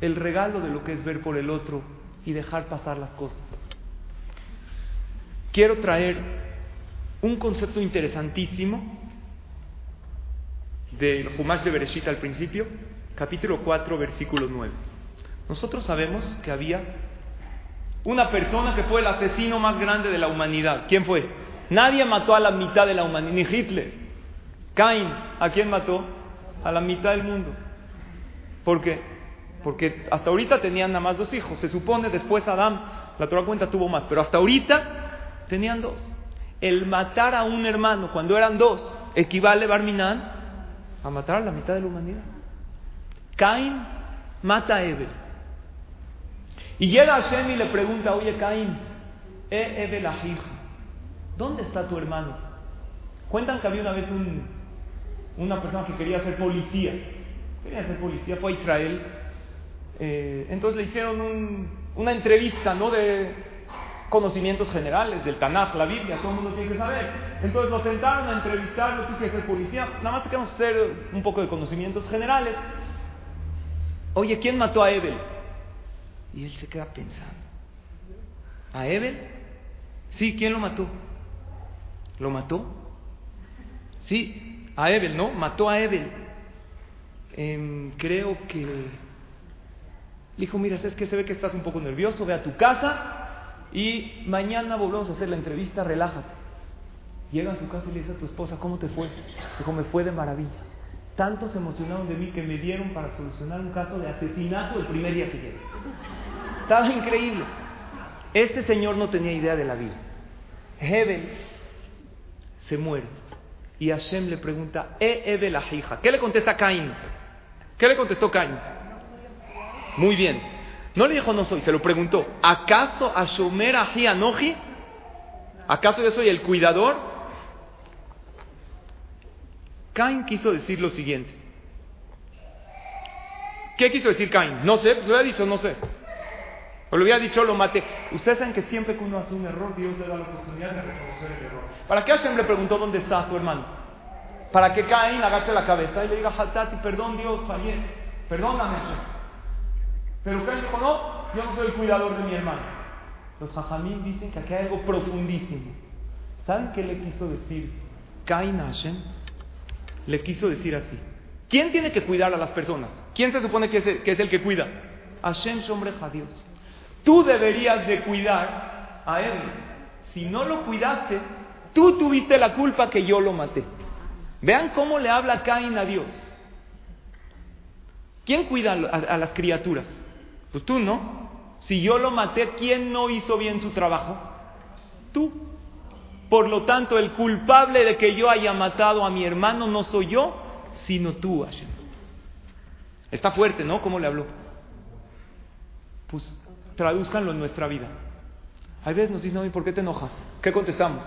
el regalo de lo que es ver por el otro y dejar pasar las cosas. Quiero traer un concepto interesantísimo del Jumash de Bereshit al principio, capítulo 4, versículo 9. Nosotros sabemos que había una persona que fue el asesino más grande de la humanidad. ¿Quién fue? Nadie mató a la mitad de la humanidad, ni Hitler. Cain, ¿a quién mató? A la mitad del mundo. ¿Por qué? Porque hasta ahorita tenían nada más dos hijos. Se supone después Adán, la Torah cuenta, tuvo más. Pero hasta ahorita tenían dos. El matar a un hermano cuando eran dos equivale, Barminan, a matar a la mitad de la humanidad. Caín mata a Ebel. Y llega Hashem y le pregunta, oye Caín, e Ebel ¿dónde está tu hermano? Cuentan que había una vez un, una persona que quería ser policía. Quería ser policía, fue a Israel. Eh, entonces le hicieron una entrevista, ¿no? De conocimientos generales del Tanaj, la Biblia, todo el mundo tiene que saber. Entonces lo sentaron a entrevistarlo, tú quieres ser policía, nada más queremos hacer un poco de conocimientos generales. Oye, ¿quién mató a Ebel? Y él se queda pensando. ¿A Ebel? Sí, ¿quién lo mató? ¿Lo mató? Sí, a Ebel, ¿no? Mató a Ebel. Em, creo que... Le dijo, mira, es que se ve que estás un poco nervioso, ve a tu casa y mañana volvemos a hacer la entrevista, relájate. Llega a su casa y le dice a tu esposa, ¿cómo te fue? Dijo, me fue de maravilla. Tantos se emocionaron de mí que me dieron para solucionar un caso de asesinato el primer día que llegué. Estaba increíble. Este señor no tenía idea de la vida. Hebel se muere. Y Hashem le pregunta, ¿E Ebel hija? ¿Qué le contesta Caín? ¿Qué le contestó Caín? Muy bien. No le dijo no soy, se lo preguntó. ¿Acaso Ashomer Ahi Anoji? ¿Acaso yo soy el cuidador? Cain quiso decir lo siguiente. ¿Qué quiso decir Cain? No sé, pues le ha dicho no sé. O le hubiera dicho lo maté. Ustedes saben que siempre que uno hace un error, Dios le da la oportunidad de reconocer el error. ¿Para qué Hashem le preguntó dónde está tu hermano? Para que Cain agache la cabeza y le diga, Hatati, perdón Dios, fallé. Perdóname Hashem. Pero Caín dijo, no, yo no soy el cuidador de mi hermano. Los hajamim dicen que aquí hay algo profundísimo. ¿Saben qué le quiso decir Cain a Hashem? Le quiso decir así. ¿Quién tiene que cuidar a las personas? ¿Quién se supone que es el que, es el que cuida? Hashem a Dios. Tú deberías de cuidar a él. Si no lo cuidaste, tú tuviste la culpa que yo lo maté. Vean cómo le habla Cain a Dios. ¿Quién cuida a las criaturas? Pues tú no. Si yo lo maté, ¿quién no hizo bien su trabajo? Tú. Por lo tanto, el culpable de que yo haya matado a mi hermano no soy yo, sino tú, Hashem. Está fuerte, ¿no? ¿Cómo le habló? Pues tradúzcanlo en nuestra vida. Hay veces nos dicen, ¿y por qué te enojas? ¿Qué contestamos?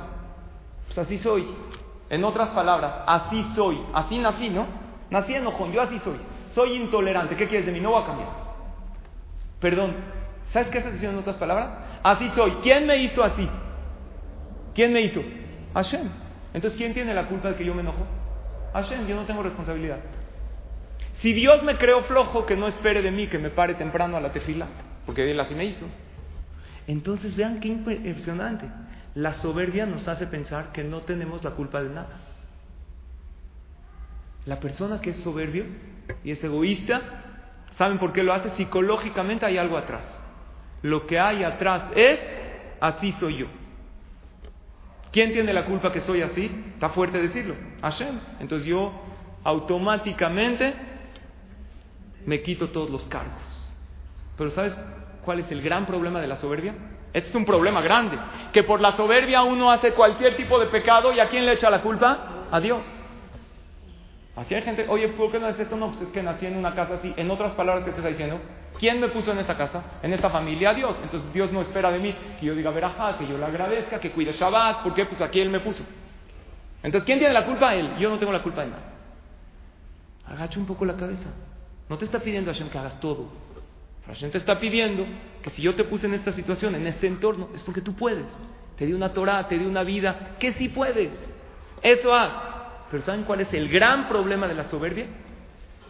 Pues así soy. En otras palabras, así soy. Así nací, ¿no? Nací enojón, yo así soy. Soy intolerante. ¿Qué quieres de mí? No voy a cambiar. Perdón, ¿sabes qué estás diciendo en otras palabras? Así soy. ¿Quién me hizo así? ¿Quién me hizo? Hashem. Entonces, ¿quién tiene la culpa de que yo me enojo? Hashem, yo no tengo responsabilidad. Si Dios me creó flojo, que no espere de mí que me pare temprano a la tefila, porque Él así me hizo. Entonces vean qué impresionante. La soberbia nos hace pensar que no tenemos la culpa de nada. La persona que es soberbio y es egoísta, ¿saben por qué lo hace? Psicológicamente hay algo atrás. Lo que hay atrás es, así soy yo. ¿Quién tiene la culpa que soy así? Está fuerte decirlo. Hashem. Entonces yo automáticamente me quito todos los cargos. Pero ¿sabes cuál es el gran problema de la soberbia? Este es un problema grande. Que por la soberbia uno hace cualquier tipo de pecado y ¿a quién le echa la culpa? A Dios. Así hay gente, oye, ¿por qué no es esto? No, pues es que nací en una casa así. En otras palabras, ¿qué te está diciendo? ¿Quién me puso en esta casa? En esta familia, Dios. Entonces Dios no espera de mí que yo diga verajá, que yo le agradezca, que cuide Shabbat. ¿Por qué? Pues aquí Él me puso. Entonces, ¿quién tiene la culpa? Él. Yo no tengo la culpa de nada. Agacha un poco la cabeza. No te está pidiendo Hashem que hagas todo. Hashem te está pidiendo que si yo te puse en esta situación, en este entorno, es porque tú puedes. Te di una Torah, te di una vida, que sí puedes. Eso haz. Pero ¿saben cuál es el gran problema de la soberbia?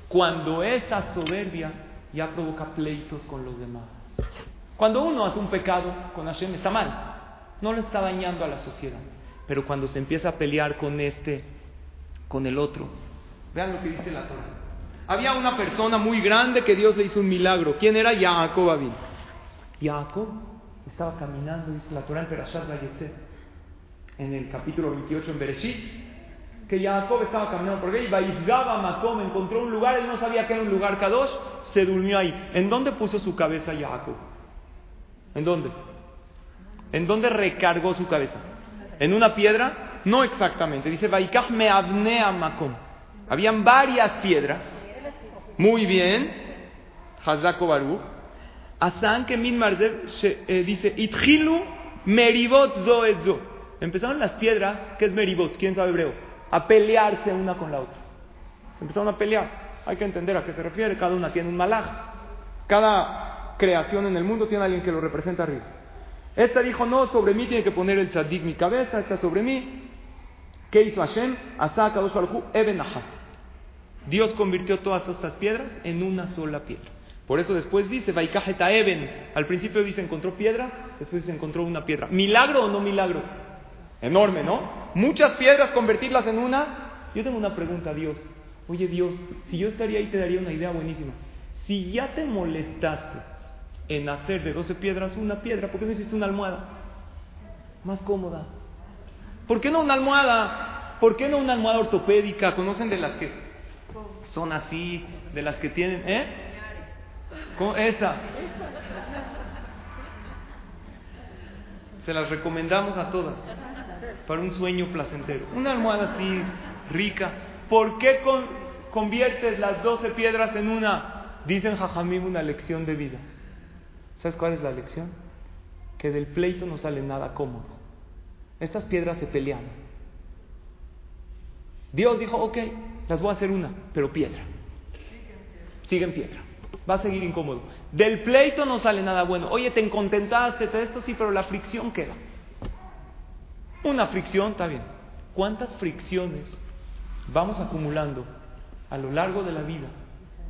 Cuando esa soberbia ya provoca pleitos con los demás. Cuando uno hace un pecado con Hashem está mal, no lo está dañando a la sociedad. Pero cuando se empieza a pelear con este, con el otro, vean lo que dice la Torah. Había una persona muy grande que Dios le hizo un milagro. ¿Quién era? Jacob Abin. Jacob estaba caminando, dice la Torah en Perashat en el capítulo 28 en Bereshit, que Jacob estaba caminando por ahí, y Makom encontró un lugar, él no sabía que era un lugar Kadosh, se durmió ahí. ¿En dónde puso su cabeza Jacob? ¿En dónde? ¿En dónde recargó su cabeza? ¿En una piedra? No exactamente. Dice, Vaikach me abnea Makom. Habían varias piedras. Muy bien. Hazako Baruch. Asan que min eh, dice, Itchilu meribot zo zo. Empezaron las piedras, ¿qué es meribot? ¿Quién sabe hebreo? A pelearse una con la otra. Se empezaron a pelear. Hay que entender a qué se refiere. Cada una tiene un malaj. Cada creación en el mundo tiene alguien que lo representa arriba. Esta dijo, no, sobre mí tiene que poner el tzadik mi cabeza, esta sobre mí. ¿Qué hizo Hashem? Asaka dos Eben Dios convirtió todas estas piedras en una sola piedra. Por eso después dice, Vaikajeta Eben. Al principio dice, encontró piedras, después se encontró una piedra. ¿Milagro o no milagro? Enorme, ¿no? Muchas piedras, convertirlas en una. Yo tengo una pregunta a Dios. Oye Dios, si yo estaría ahí te daría una idea buenísima. Si ya te molestaste en hacer de 12 piedras una piedra, ¿por qué no hiciste una almohada? Más cómoda. ¿Por qué no una almohada? ¿Por qué no una almohada ortopédica? ¿Conocen de las que son así? De las que tienen, ¿eh? Esa. Se las recomendamos a todas para un sueño placentero. Una almohada así rica. ¿Por qué conviertes las doce piedras en una? Dicen Jajamim una lección de vida. ¿Sabes cuál es la lección? Que del pleito no sale nada cómodo. Estas piedras se pelean. Dios dijo, ok, las voy a hacer una, pero piedra. Sigue en piedra. Va a seguir incómodo. Del pleito no sale nada bueno. Oye, te contentaste, esto sí, pero la fricción queda. Una fricción, está bien. ¿Cuántas fricciones vamos acumulando a lo largo de la vida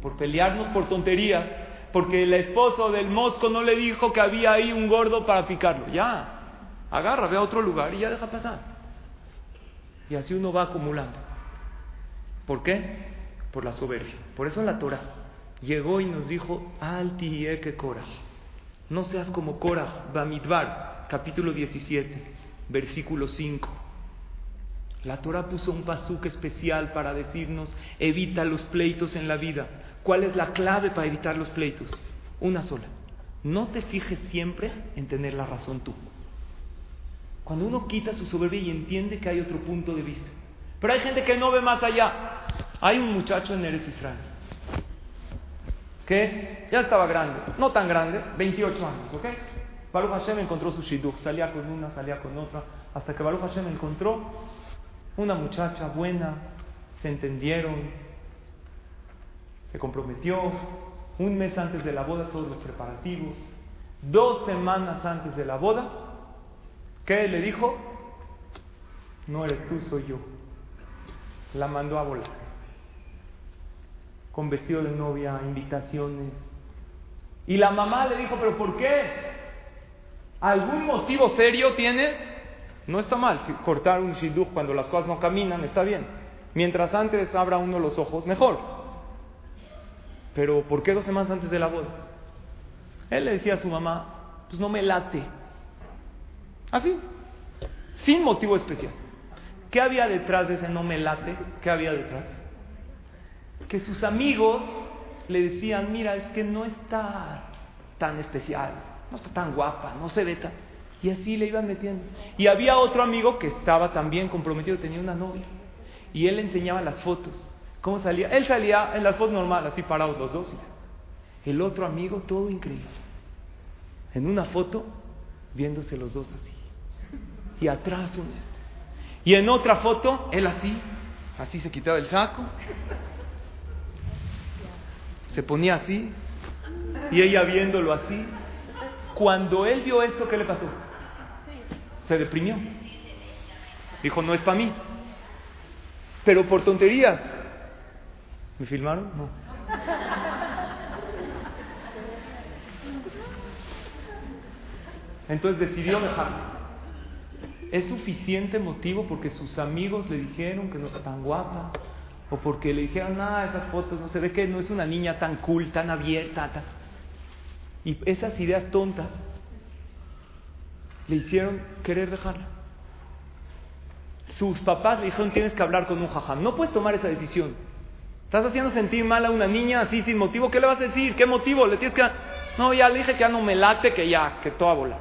por pelearnos por tonterías? Porque el esposo del mosco no le dijo que había ahí un gordo para picarlo. Ya, agarra, ve a otro lugar y ya deja pasar. Y así uno va acumulando. ¿Por qué? Por la soberbia. Por eso la Torah llegó y nos dijo, Alti que Korah. No seas como Korah, Bamidbar, capítulo 17 versículo 5. La Torah puso un pasuk especial para decirnos, evita los pleitos en la vida. ¿Cuál es la clave para evitar los pleitos? Una sola. No te fijes siempre en tener la razón tú. Cuando uno quita su soberbia y entiende que hay otro punto de vista. Pero hay gente que no ve más allá. Hay un muchacho en Eretz Israel que ya estaba grande, no tan grande, 28 años, ¿ok? Baruch Hashem encontró su shidduch, salía con una, salía con otra, hasta que Baruch Hashem encontró una muchacha buena, se entendieron, se comprometió, un mes antes de la boda todos los preparativos, dos semanas antes de la boda, ¿qué le dijo? No eres tú, soy yo. La mandó a volar, con vestido de novia, invitaciones. Y la mamá le dijo, pero ¿por qué? ¿Algún motivo serio tienes? No está mal. Cortar un shidduch cuando las cosas no caminan está bien. Mientras antes abra uno los ojos, mejor. Pero ¿por qué dos semanas antes de la boda? Él le decía a su mamá, pues no me late. Así, sin motivo especial. ¿Qué había detrás de ese no me late? ¿Qué había detrás? Que sus amigos le decían, mira, es que no está tan especial, no está tan guapa, no se ve tan... Y así le iban metiendo. Y había otro amigo que estaba también comprometido, tenía una novia. Y él le enseñaba las fotos. ¿Cómo salía? Él salía en las fotos normales, así parados los dos. El otro amigo, todo increíble. En una foto, viéndose los dos así. Y atrás un este. Y en otra foto, él así, así se quitaba el saco. Se ponía así. Y ella viéndolo así. Cuando él vio esto, ¿qué le pasó? Se deprimió. Dijo, no es para mí. Pero por tonterías. ¿Me filmaron? No. Entonces decidió dejarlo. ¿Es suficiente motivo porque sus amigos le dijeron que no está tan guapa? ¿O porque le dijeron, nada, esas fotos no se ve que no es una niña tan cool, tan abierta? Y esas ideas tontas le hicieron querer dejarla. Sus papás le dijeron, tienes que hablar con un jajam. No puedes tomar esa decisión. Estás haciendo sentir mal a una niña así sin motivo. ¿Qué le vas a decir? ¿Qué motivo? Le tienes que... No, ya le dije que ya no me late, que ya, que toda bola.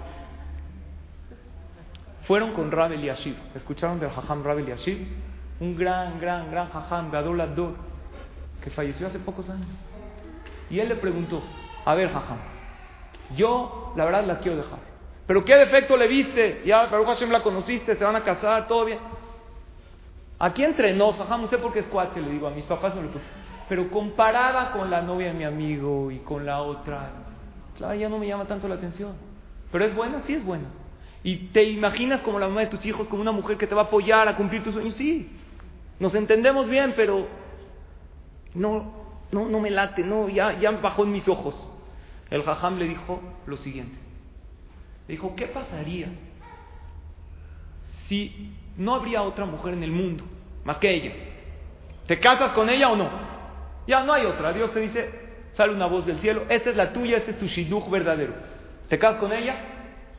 Fueron con Rab Yashir. ¿Escucharon del jajam Rab Yashir? Un gran, gran, gran jajam, Gadol Ador, que falleció hace pocos años. Y él le preguntó, a ver jajam, yo la verdad la quiero dejar. ¿Pero qué defecto le viste? Ya, pero Hashem la conociste, se van a casar, todo bien. Aquí entre nos, ajá, no sé por qué es cuate, le digo, a mis papás no le. Pero comparada con la novia de mi amigo y con la otra, claro, ya no me llama tanto la atención. Pero es buena, sí es buena. Y te imaginas como la mamá de tus hijos, como una mujer que te va a apoyar a cumplir tus sueños, sí. Nos entendemos bien, pero no, no, no me late, no, ya, ya bajó en mis ojos. El jajam le dijo lo siguiente. Le dijo, ¿qué pasaría si no habría otra mujer en el mundo más que ella? ¿Te casas con ella o no? Ya no hay otra. Dios te dice, sale una voz del cielo, esta es la tuya, este es tu shidduch verdadero. ¿Te casas con ella?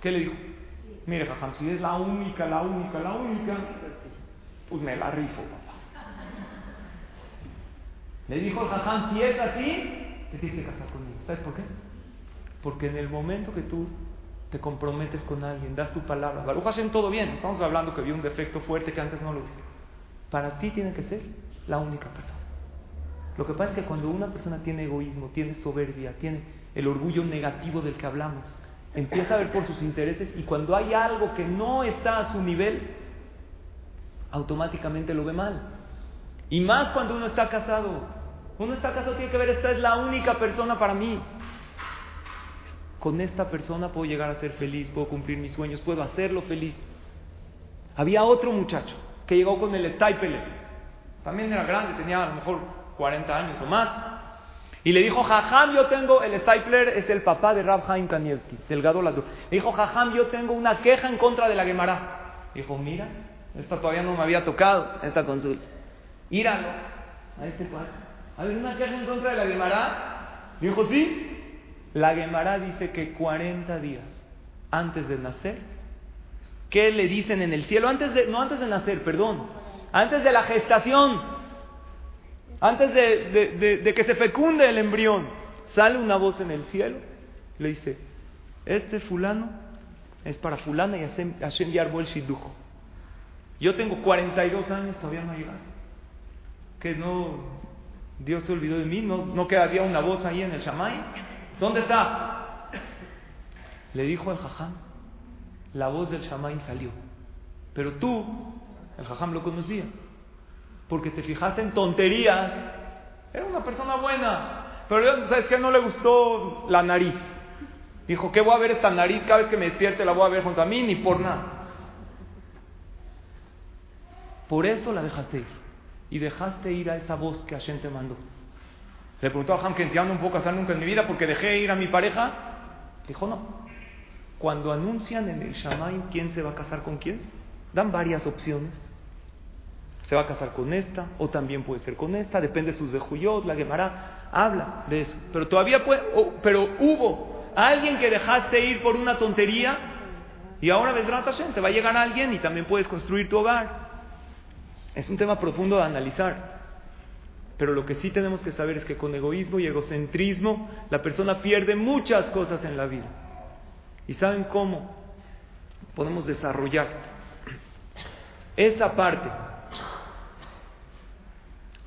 ¿Qué le dijo? Mire, jajam, si es la única, la única, la única, pues me la rifo, papá. Le dijo el jajam, si es así, te tienes que casar con ella. ¿Sabes por qué? Porque en el momento que tú te comprometes con alguien, das tu palabra. Baruch Hashem, todo bien. Estamos hablando que había un defecto fuerte que antes no lo vi. Para ti tiene que ser la única persona. Lo que pasa es que cuando una persona tiene egoísmo, tiene soberbia, tiene el orgullo negativo del que hablamos, empieza a ver por sus intereses y cuando hay algo que no está a su nivel, automáticamente lo ve mal. Y más cuando uno está casado. Uno está casado, tiene que ver, esta es la única persona para mí con esta persona puedo llegar a ser feliz, puedo cumplir mis sueños, puedo hacerlo feliz. Había otro muchacho que llegó con el Stipler, también era grande, tenía a lo mejor 40 años o más, y le dijo, Jajam, yo tengo, el Stipler es el papá de Rab Haim Kanievski, delgado Le dijo, Jajam, yo tengo una queja en contra de la Gemara. Dijo, mira, esta todavía no me había tocado, esta consulta. Íralo a este cuadro. ¿Hay una queja en contra de la Gemara? Dijo, sí. La Gemara dice que 40 días antes de nacer, ¿qué le dicen en el cielo? Antes de, no antes de nacer, perdón, antes de la gestación, antes de, que se fecunde el embrión, sale una voz en el cielo, le dice, este fulano es para fulana y Hashem Yarbol Shidujo. Yo tengo 42 años, todavía no ha llegado. Que no, Dios se olvidó de mí, no, no quedaría una voz ahí en el Shamay. ¿Dónde está? Le dijo el jajam, la voz del shamaim salió. Pero tú, el jajam lo conocía, porque te fijaste en tonterías. Era una persona buena, pero ¿sabes qué? No le gustó la nariz. Dijo, ¿qué voy a ver esta nariz? Cada vez que me despierte la voy a ver junto a mí, ni por nada. Por eso la dejaste ir. Y dejaste ir a esa voz que Hashem te mandó. Le preguntó a Ham que un poco casar nunca en mi vida porque dejé ir a mi pareja. Dijo no. cuando anuncian en el Shamaim quién se va a casar con quién, dan varias opciones. Se va a casar con esta, o también puede ser con esta, depende de sus de Juyot, la Gemara habla de eso. Pero todavía pero hubo alguien que dejaste ir por una tontería y ahora ves Hashem, te va a llegar alguien y también puedes construir tu hogar. Es un tema profundo de analizar. Pero lo que sí tenemos que saber es que con egoísmo y egocentrismo la persona pierde muchas cosas en la vida. ¿Y saben cómo podemos desarrollar esa parte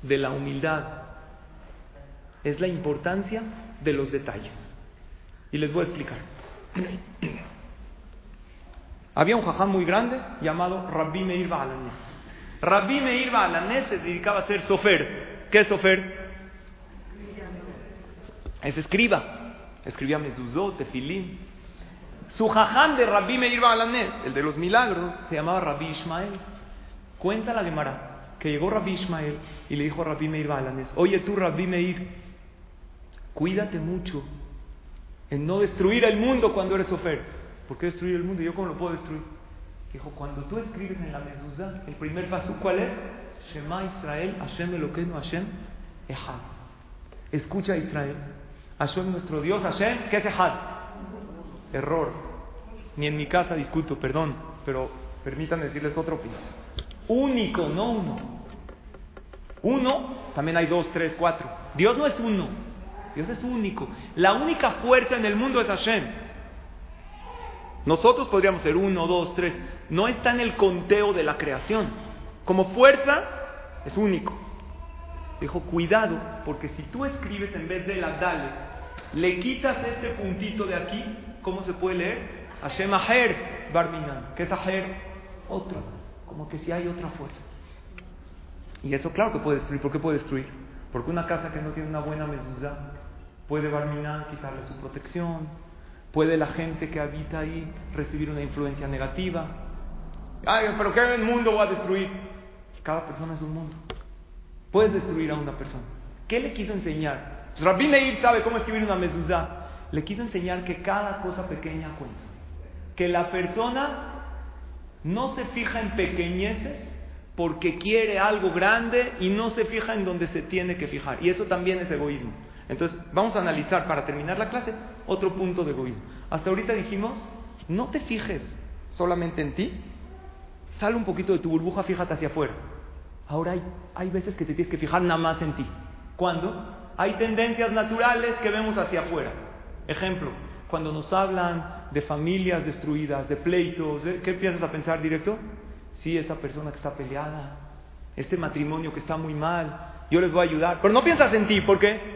de la humildad? Es la importancia de los detalles. Y les voy a explicar. Había un jajam muy grande llamado Rabbi Meir Ba'alanes. Rabbi Meir Ba'alanes se dedicaba a ser sofer. ¿Qué es Sofer? Es escriba. Escribía mezuzot, tefilín. Su jajam de Rabbi Meir Balanés, el de los milagros, se llamaba Rabbi Ismael. Cuenta la Gemara que llegó Rabbi Ismael y le dijo a Rabbi Meir Balanés, oye tú Rabbi Meir, cuídate mucho en no destruir el mundo cuando eres Sofer. ¿Por qué destruir el mundo? ¿Yo cómo lo puedo destruir? Dijo, cuando tú escribes en la mezuzá, el primer paso, ¿cuál es? Shema Israel, Hashem Eloqueno, Hashem Echad. Escucha Israel, Hashem nuestro Dios, Hashem, ¿qué es Echad? Error. Ni en mi casa discuto, perdón, pero permítanme decirles otra opinión. Único, no uno. Uno, también hay dos, tres, cuatro. Dios no es uno, Dios es único. La única fuerza en el mundo es Hashem. Nosotros podríamos ser uno, dos, tres. No está en el conteo de la creación. Como fuerza es único. Dijo, cuidado, porque si tú escribes en vez de la dale, le quitas este puntito de aquí, ¿cómo se puede leer? Hashem Aher Barminan. ¿Qué es Aher? Otro. Como que si hay otra fuerza. Y eso claro que puede destruir. ¿Por qué puede destruir? Porque una casa que no tiene una buena mezuzá puede Barminan quitarle su protección. Puede la gente que habita ahí recibir una influencia negativa. Ay, pero ¿qué el mundo va a destruir? Cada persona es un mundo. Puedes destruir a una persona. ¿Qué le quiso enseñar? Pues Rabbi Meir sabe cómo escribir una mezuzá. Le quiso enseñar que cada cosa pequeña cuenta. Que la persona no se fija en pequeñeces porque quiere algo grande y no se fija en donde se tiene que fijar. Y eso también es egoísmo. Entonces, vamos a analizar para terminar la clase otro punto de egoísmo. Hasta ahorita dijimos, no te fijes solamente en ti, sale un poquito de tu burbuja, fíjate hacia afuera. Ahora hay, veces que te tienes que fijar nada más en ti. ¿Cuándo? Hay tendencias naturales que vemos hacia afuera. Ejemplo, cuando nos hablan de familias destruidas, de pleitos, ¿qué empiezas a pensar directo? Sí, esa persona que está peleada, este matrimonio que está muy mal, yo les voy a ayudar. Pero no piensas en ti, ¿por qué?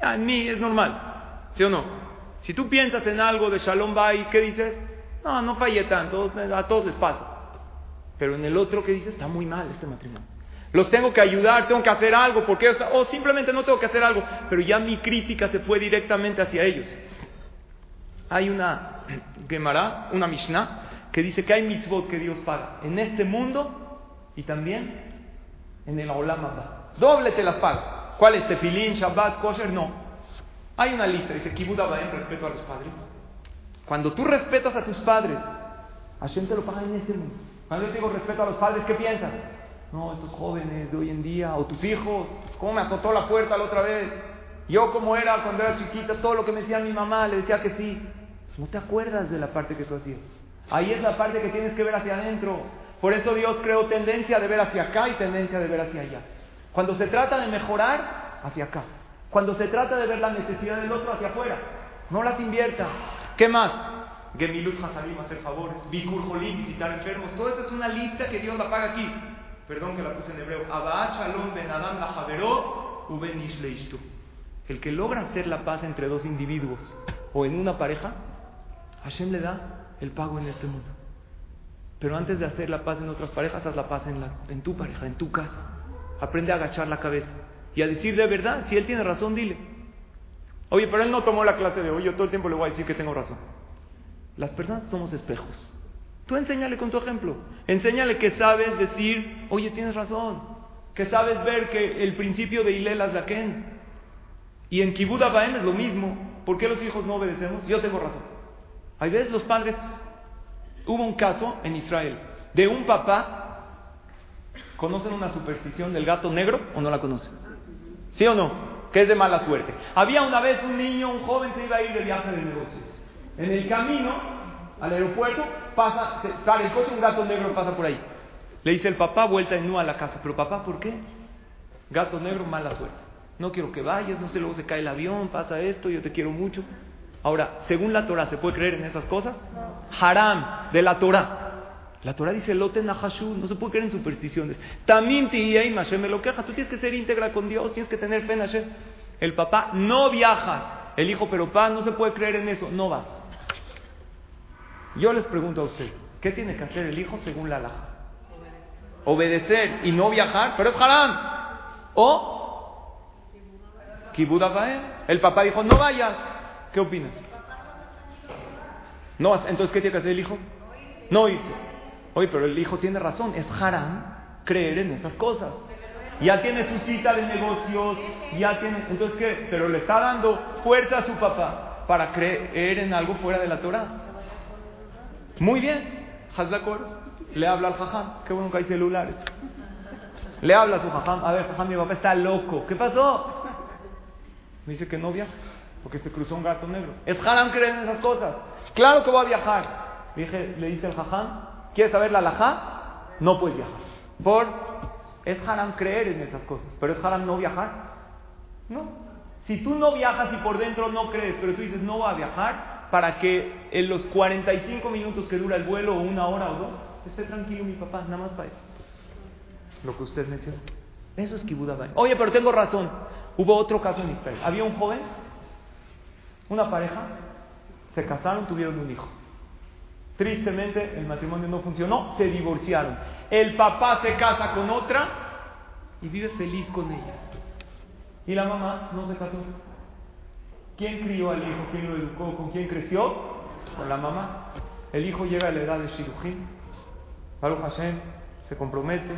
en mí es normal, ¿sí o no? Si tú piensas en algo de Shalom Bay, ¿qué dices? No, no fallé tanto, a todos les pasa. Pero en el otro que dice, está muy mal este matrimonio. Los tengo que ayudar, tengo que hacer algo, porque o simplemente no tengo que hacer algo, pero ya mi crítica se fue directamente hacia ellos. Hay una Gemara, una Mishnah, que dice que hay mitzvot que Dios paga en este mundo y también en el Olam Abba. Doble te las paga. ¿Cuál es? Tefilín, Shabbat, Kosher? No. Hay una lista, dice Kibud en respeto a los padres. Cuando tú respetas a tus padres, Hashem te lo paga en este mundo. Cuando yo digo respeto a los padres, ¿qué piensas? No, estos jóvenes de hoy en día, o tus hijos, ¿cómo me azotó la puerta la otra vez? Yo como era cuando era chiquita, todo lo que me decía mi mamá, le decía que sí. no te acuerdas de la parte que tú hacías. Ahí es la parte que tienes que ver hacia adentro. Por eso Dios creó tendencia de ver hacia acá y tendencia de ver hacia allá. Cuando se trata de mejorar, hacia acá. Cuando se trata de ver la necesidad del otro, hacia afuera. No las invierta. ¿Qué más? Gemilut Hasalim, hacer favores, Bikur Jolim, visitar enfermos, todo eso es una lista que Dios la paga aquí. Perdón que la puse en hebreo. Shalom ben Adam uben El que logra hacer la paz entre dos individuos o en una pareja, Hashem le da el pago en este mundo. Pero antes de hacer la paz en otras parejas, haz la paz en, en tu pareja, en tu casa. Aprende a agachar la cabeza y a decir de verdad, si él tiene razón, dile. Oye, pero él no tomó la clase de hoy, yo todo el tiempo le voy a decir que tengo razón. Las personas somos espejos. Tú enséñale con tu ejemplo. Enséñale que sabes decir, oye, tienes razón. Que sabes ver que el principio de Hilel Azaken. Y en Kibbutz Abaem es lo mismo. ¿Por qué los hijos no obedecemos? Yo tengo razón. Hay veces los padres, hubo un caso en Israel de un papá, ¿conocen una superstición del gato negro o no la conocen? ¿Sí o no? Que es de mala suerte. Había una vez un niño, un joven se iba a ir de viaje de negocios. En el camino al aeropuerto pasa, sale el coche, un gato negro pasa por ahí. Le dice el papá, vuelta en nu a la casa. Pero papá, ¿por qué? Gato negro, mala suerte. No quiero que vayas, no sé, luego se cae el avión, pasa esto, yo te quiero mucho. Ahora, según la Torah, ¿se puede creer en esas cosas? Haram, de la Torah. La Torah dice, lote nahashu, no se puede creer en supersticiones. Tamim y Hashem me lo queja. Tú tienes que ser íntegra con Dios, tienes que tener fe en Hashem. El papá, no viajas. El hijo, pero papá, no se puede creer en eso, no vas. Yo les pregunto a ustedes, ¿qué tiene que hacer el hijo según la alhaja? Obedecer y no viajar, pero es haram. O, el papá dijo, no vayas. ¿Qué opinas? No, entonces, ¿qué tiene que hacer el hijo? No hizo. Oye, pero el hijo tiene razón, es haram creer en esas cosas. Ya tiene su cita de negocios, ya tiene. Entonces, ¿qué? Pero le está dando fuerza a su papá para creer en algo fuera de la Torah. Muy bien, Hazakor le habla al jajam. Qué bueno que hay celulares. Le habla a su jajam. A ver, jajam, mi papá está loco. ¿Qué pasó? Me dice que no viaja porque se cruzó un gato negro. Es haram creer en esas cosas. Claro que voy a viajar. Le, dice el jajam, ¿quieres saber la alajá? No puedes viajar. Por, es haram creer en esas cosas, pero es haram no viajar. No. Si tú no viajas y por dentro no crees, pero tú dices no voy a viajar, para que en los 45 minutos que dura el vuelo, o una hora o dos, esté tranquilo mi papá, nada más para eso. Lo que usted mencionó. Eso es Kibuda Oye, pero tengo razón. Hubo otro caso en Israel. Había un joven una pareja se casaron, tuvieron un hijo. Tristemente el matrimonio no funcionó, se divorciaron. El papá se casa con otra y vive feliz con ella. Y la mamá no se casó. ¿Quién crió al hijo? ¿Quién lo educó? ¿Con quién creció? Con la mamá. El hijo llega a la edad de Shirujim. Baruch Hashem se compromete.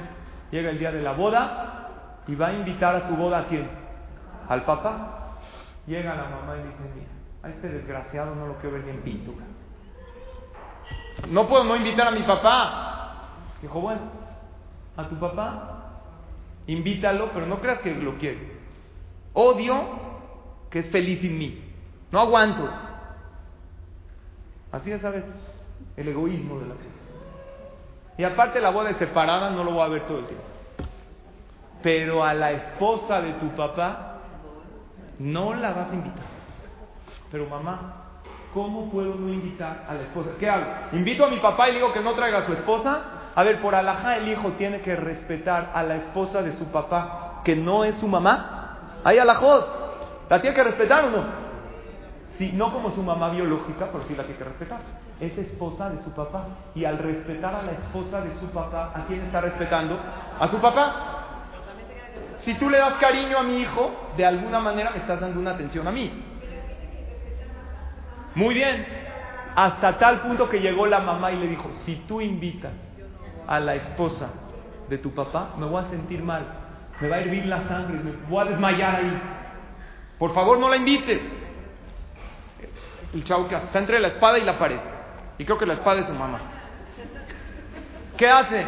Llega el día de la boda y va a invitar a su boda a quién? Al papá. Llega la mamá y dice, mira, a este desgraciado no lo quiero ver ni en pintura. No puedo no invitar a mi papá. Dijo, bueno, a tu papá, invítalo, pero no creas que lo quiere. Odio que es feliz sin mí. No aguanto. Así es a veces el egoísmo de la gente. Y aparte la boda es separada, no lo voy a ver todo el tiempo. Pero a la esposa de tu papá no la vas a invitar. Pero mamá, ¿cómo puedo no invitar a la esposa? ¿Qué hago? ¿Invito a mi papá y digo que no traiga a su esposa? A ver, por alajá el hijo tiene que respetar a la esposa de su papá, que no es su mamá. Hay alajos. ¿La tiene que respetar o no? No como su mamá biológica, pero sí la tiene que respetar. Es esposa de su papá. Y al respetar a la esposa de su papá, ¿a quién está respetando? A su papá. Si tú le das cariño a mi hijo, de alguna manera me estás dando una atención a mí. Muy bien. Hasta tal punto que llegó la mamá y le dijo, si tú invitas a la esposa de tu papá, me voy a sentir mal, me va a hervir la sangre, me voy a desmayar ahí. Por favor, no la invites. El chavo que está entre la espada y la pared. Y creo que la espada es su mamá. ¿Qué hace?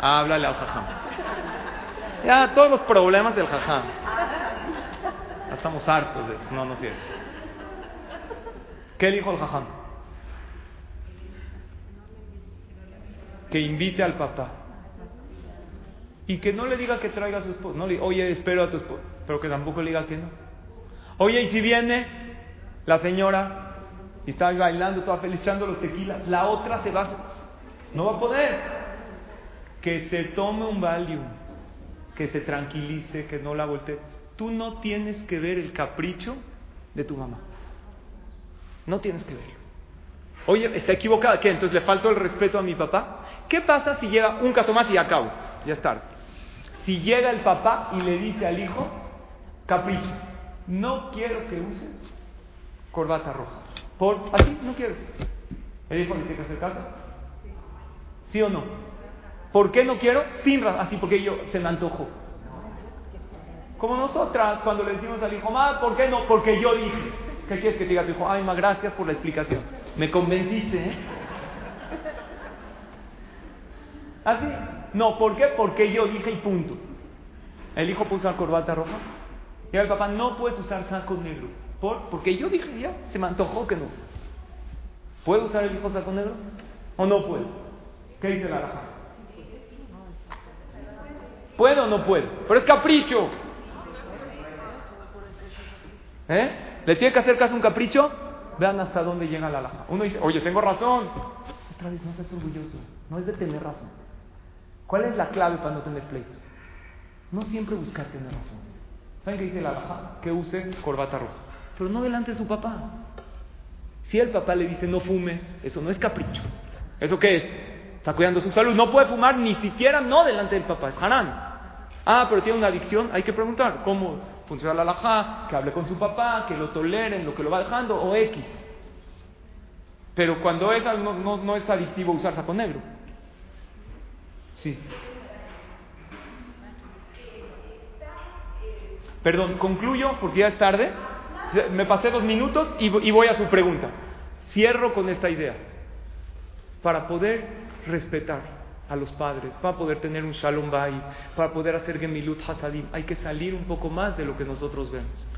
Háblale al jajam. Ya, todos los problemas del jajam estamos hartos de eso. No, no cierto. ¿Qué dijo el jajam? Que invite al papá. Y que no le diga que traiga a su esposo. No le oye, espero a tu esposo. Pero que tampoco le diga que no. Oye, y si viene la señora y está bailando, toda feliz, echando los tequilas, la otra se va. No va a poder. Que se tome un Valium, que se tranquilice, que no la voltee. Tú no tienes que ver el capricho de tu mamá. No tienes que verlo. Oye, está equivocada. ¿Qué? Entonces le faltó el respeto a mi papá. ¿Qué pasa si llega un caso más y acabo? Ya está. Si llega el papá y le dice al hijo, capricho, no quiero que uses corbata roja. Por así, no quiero. El hijo le tiene que hacer caso. ¿Sí o no? ¿Por qué no quiero? Sin razón. Así porque yo se me antojó. Como nosotras, cuando le decimos al hijo, ¿por qué no? Porque yo dije. ¿Qué quieres que te diga tu hijo? Ay, ma, gracias por la explicación. Me convenciste, ¿eh? ¿Así? No, ¿por qué? Porque yo dije y punto. El hijo puso la corbata roja. Y el papá, no puedes usar saco negro. ¿Por? Porque yo dije ya, se me antojó que no. ¿Puede usar el hijo saco negro? ¿O no puede? ¿Qué dice la raja? ¿Puede o no puede? Pero es capricho. ¿Eh? ¿Le tiene que hacer caso un capricho? Vean hasta dónde llega la laja. Uno dice, oye, tengo razón. Otra vez, no seas orgulloso. No es de tener razón. ¿Cuál es la clave para no tener pleitos? No siempre buscar tener razón. ¿Saben qué dice la laja? Que use corbata roja. Pero no delante de su papá. Si el papá le dice no fumes, eso no es capricho. ¿Eso qué es? Está cuidando su salud. No puede fumar ni siquiera no delante del papá. Es haram. Ah, pero tiene una adicción. Hay que preguntar cómo funciona la laja, que hable con su papá, que lo toleren, lo que lo va dejando, o X. Pero cuando es no, no, no es adictivo usar saco negro. Sí. Perdón, concluyo porque ya es tarde. Me pasé dos minutos y, voy a su pregunta. Cierro con esta idea. Para poder respetar a los padres, para poder tener un shalom bay, para poder hacer gemilut hasadim, hay que salir un poco más de lo que nosotros vemos.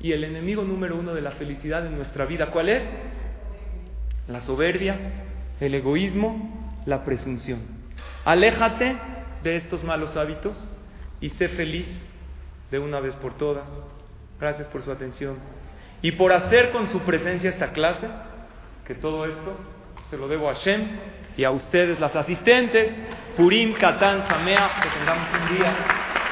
Y el enemigo número uno de la felicidad en nuestra vida, ¿cuál es? La soberbia, el egoísmo, la presunción. Aléjate de estos malos hábitos y sé feliz de una vez por todas. Gracias por su atención. Y por hacer con su presencia esta clase, que todo esto se lo debo a Shem y a ustedes, las asistentes, Purim, Katán, Samea, que tengamos un día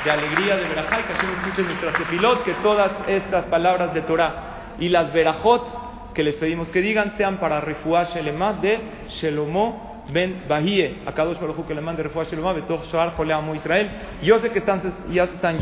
de alegría, de verajá, que así escuchen nuestras tefilot, que todas estas palabras de Torah y las verajot que les pedimos que digan sean para refuah Shelemah de Shelomo ben Bahie. Akadosh Baruj que le mande Betoch Shoar Joleamo Israel. Yo sé que están, ya se están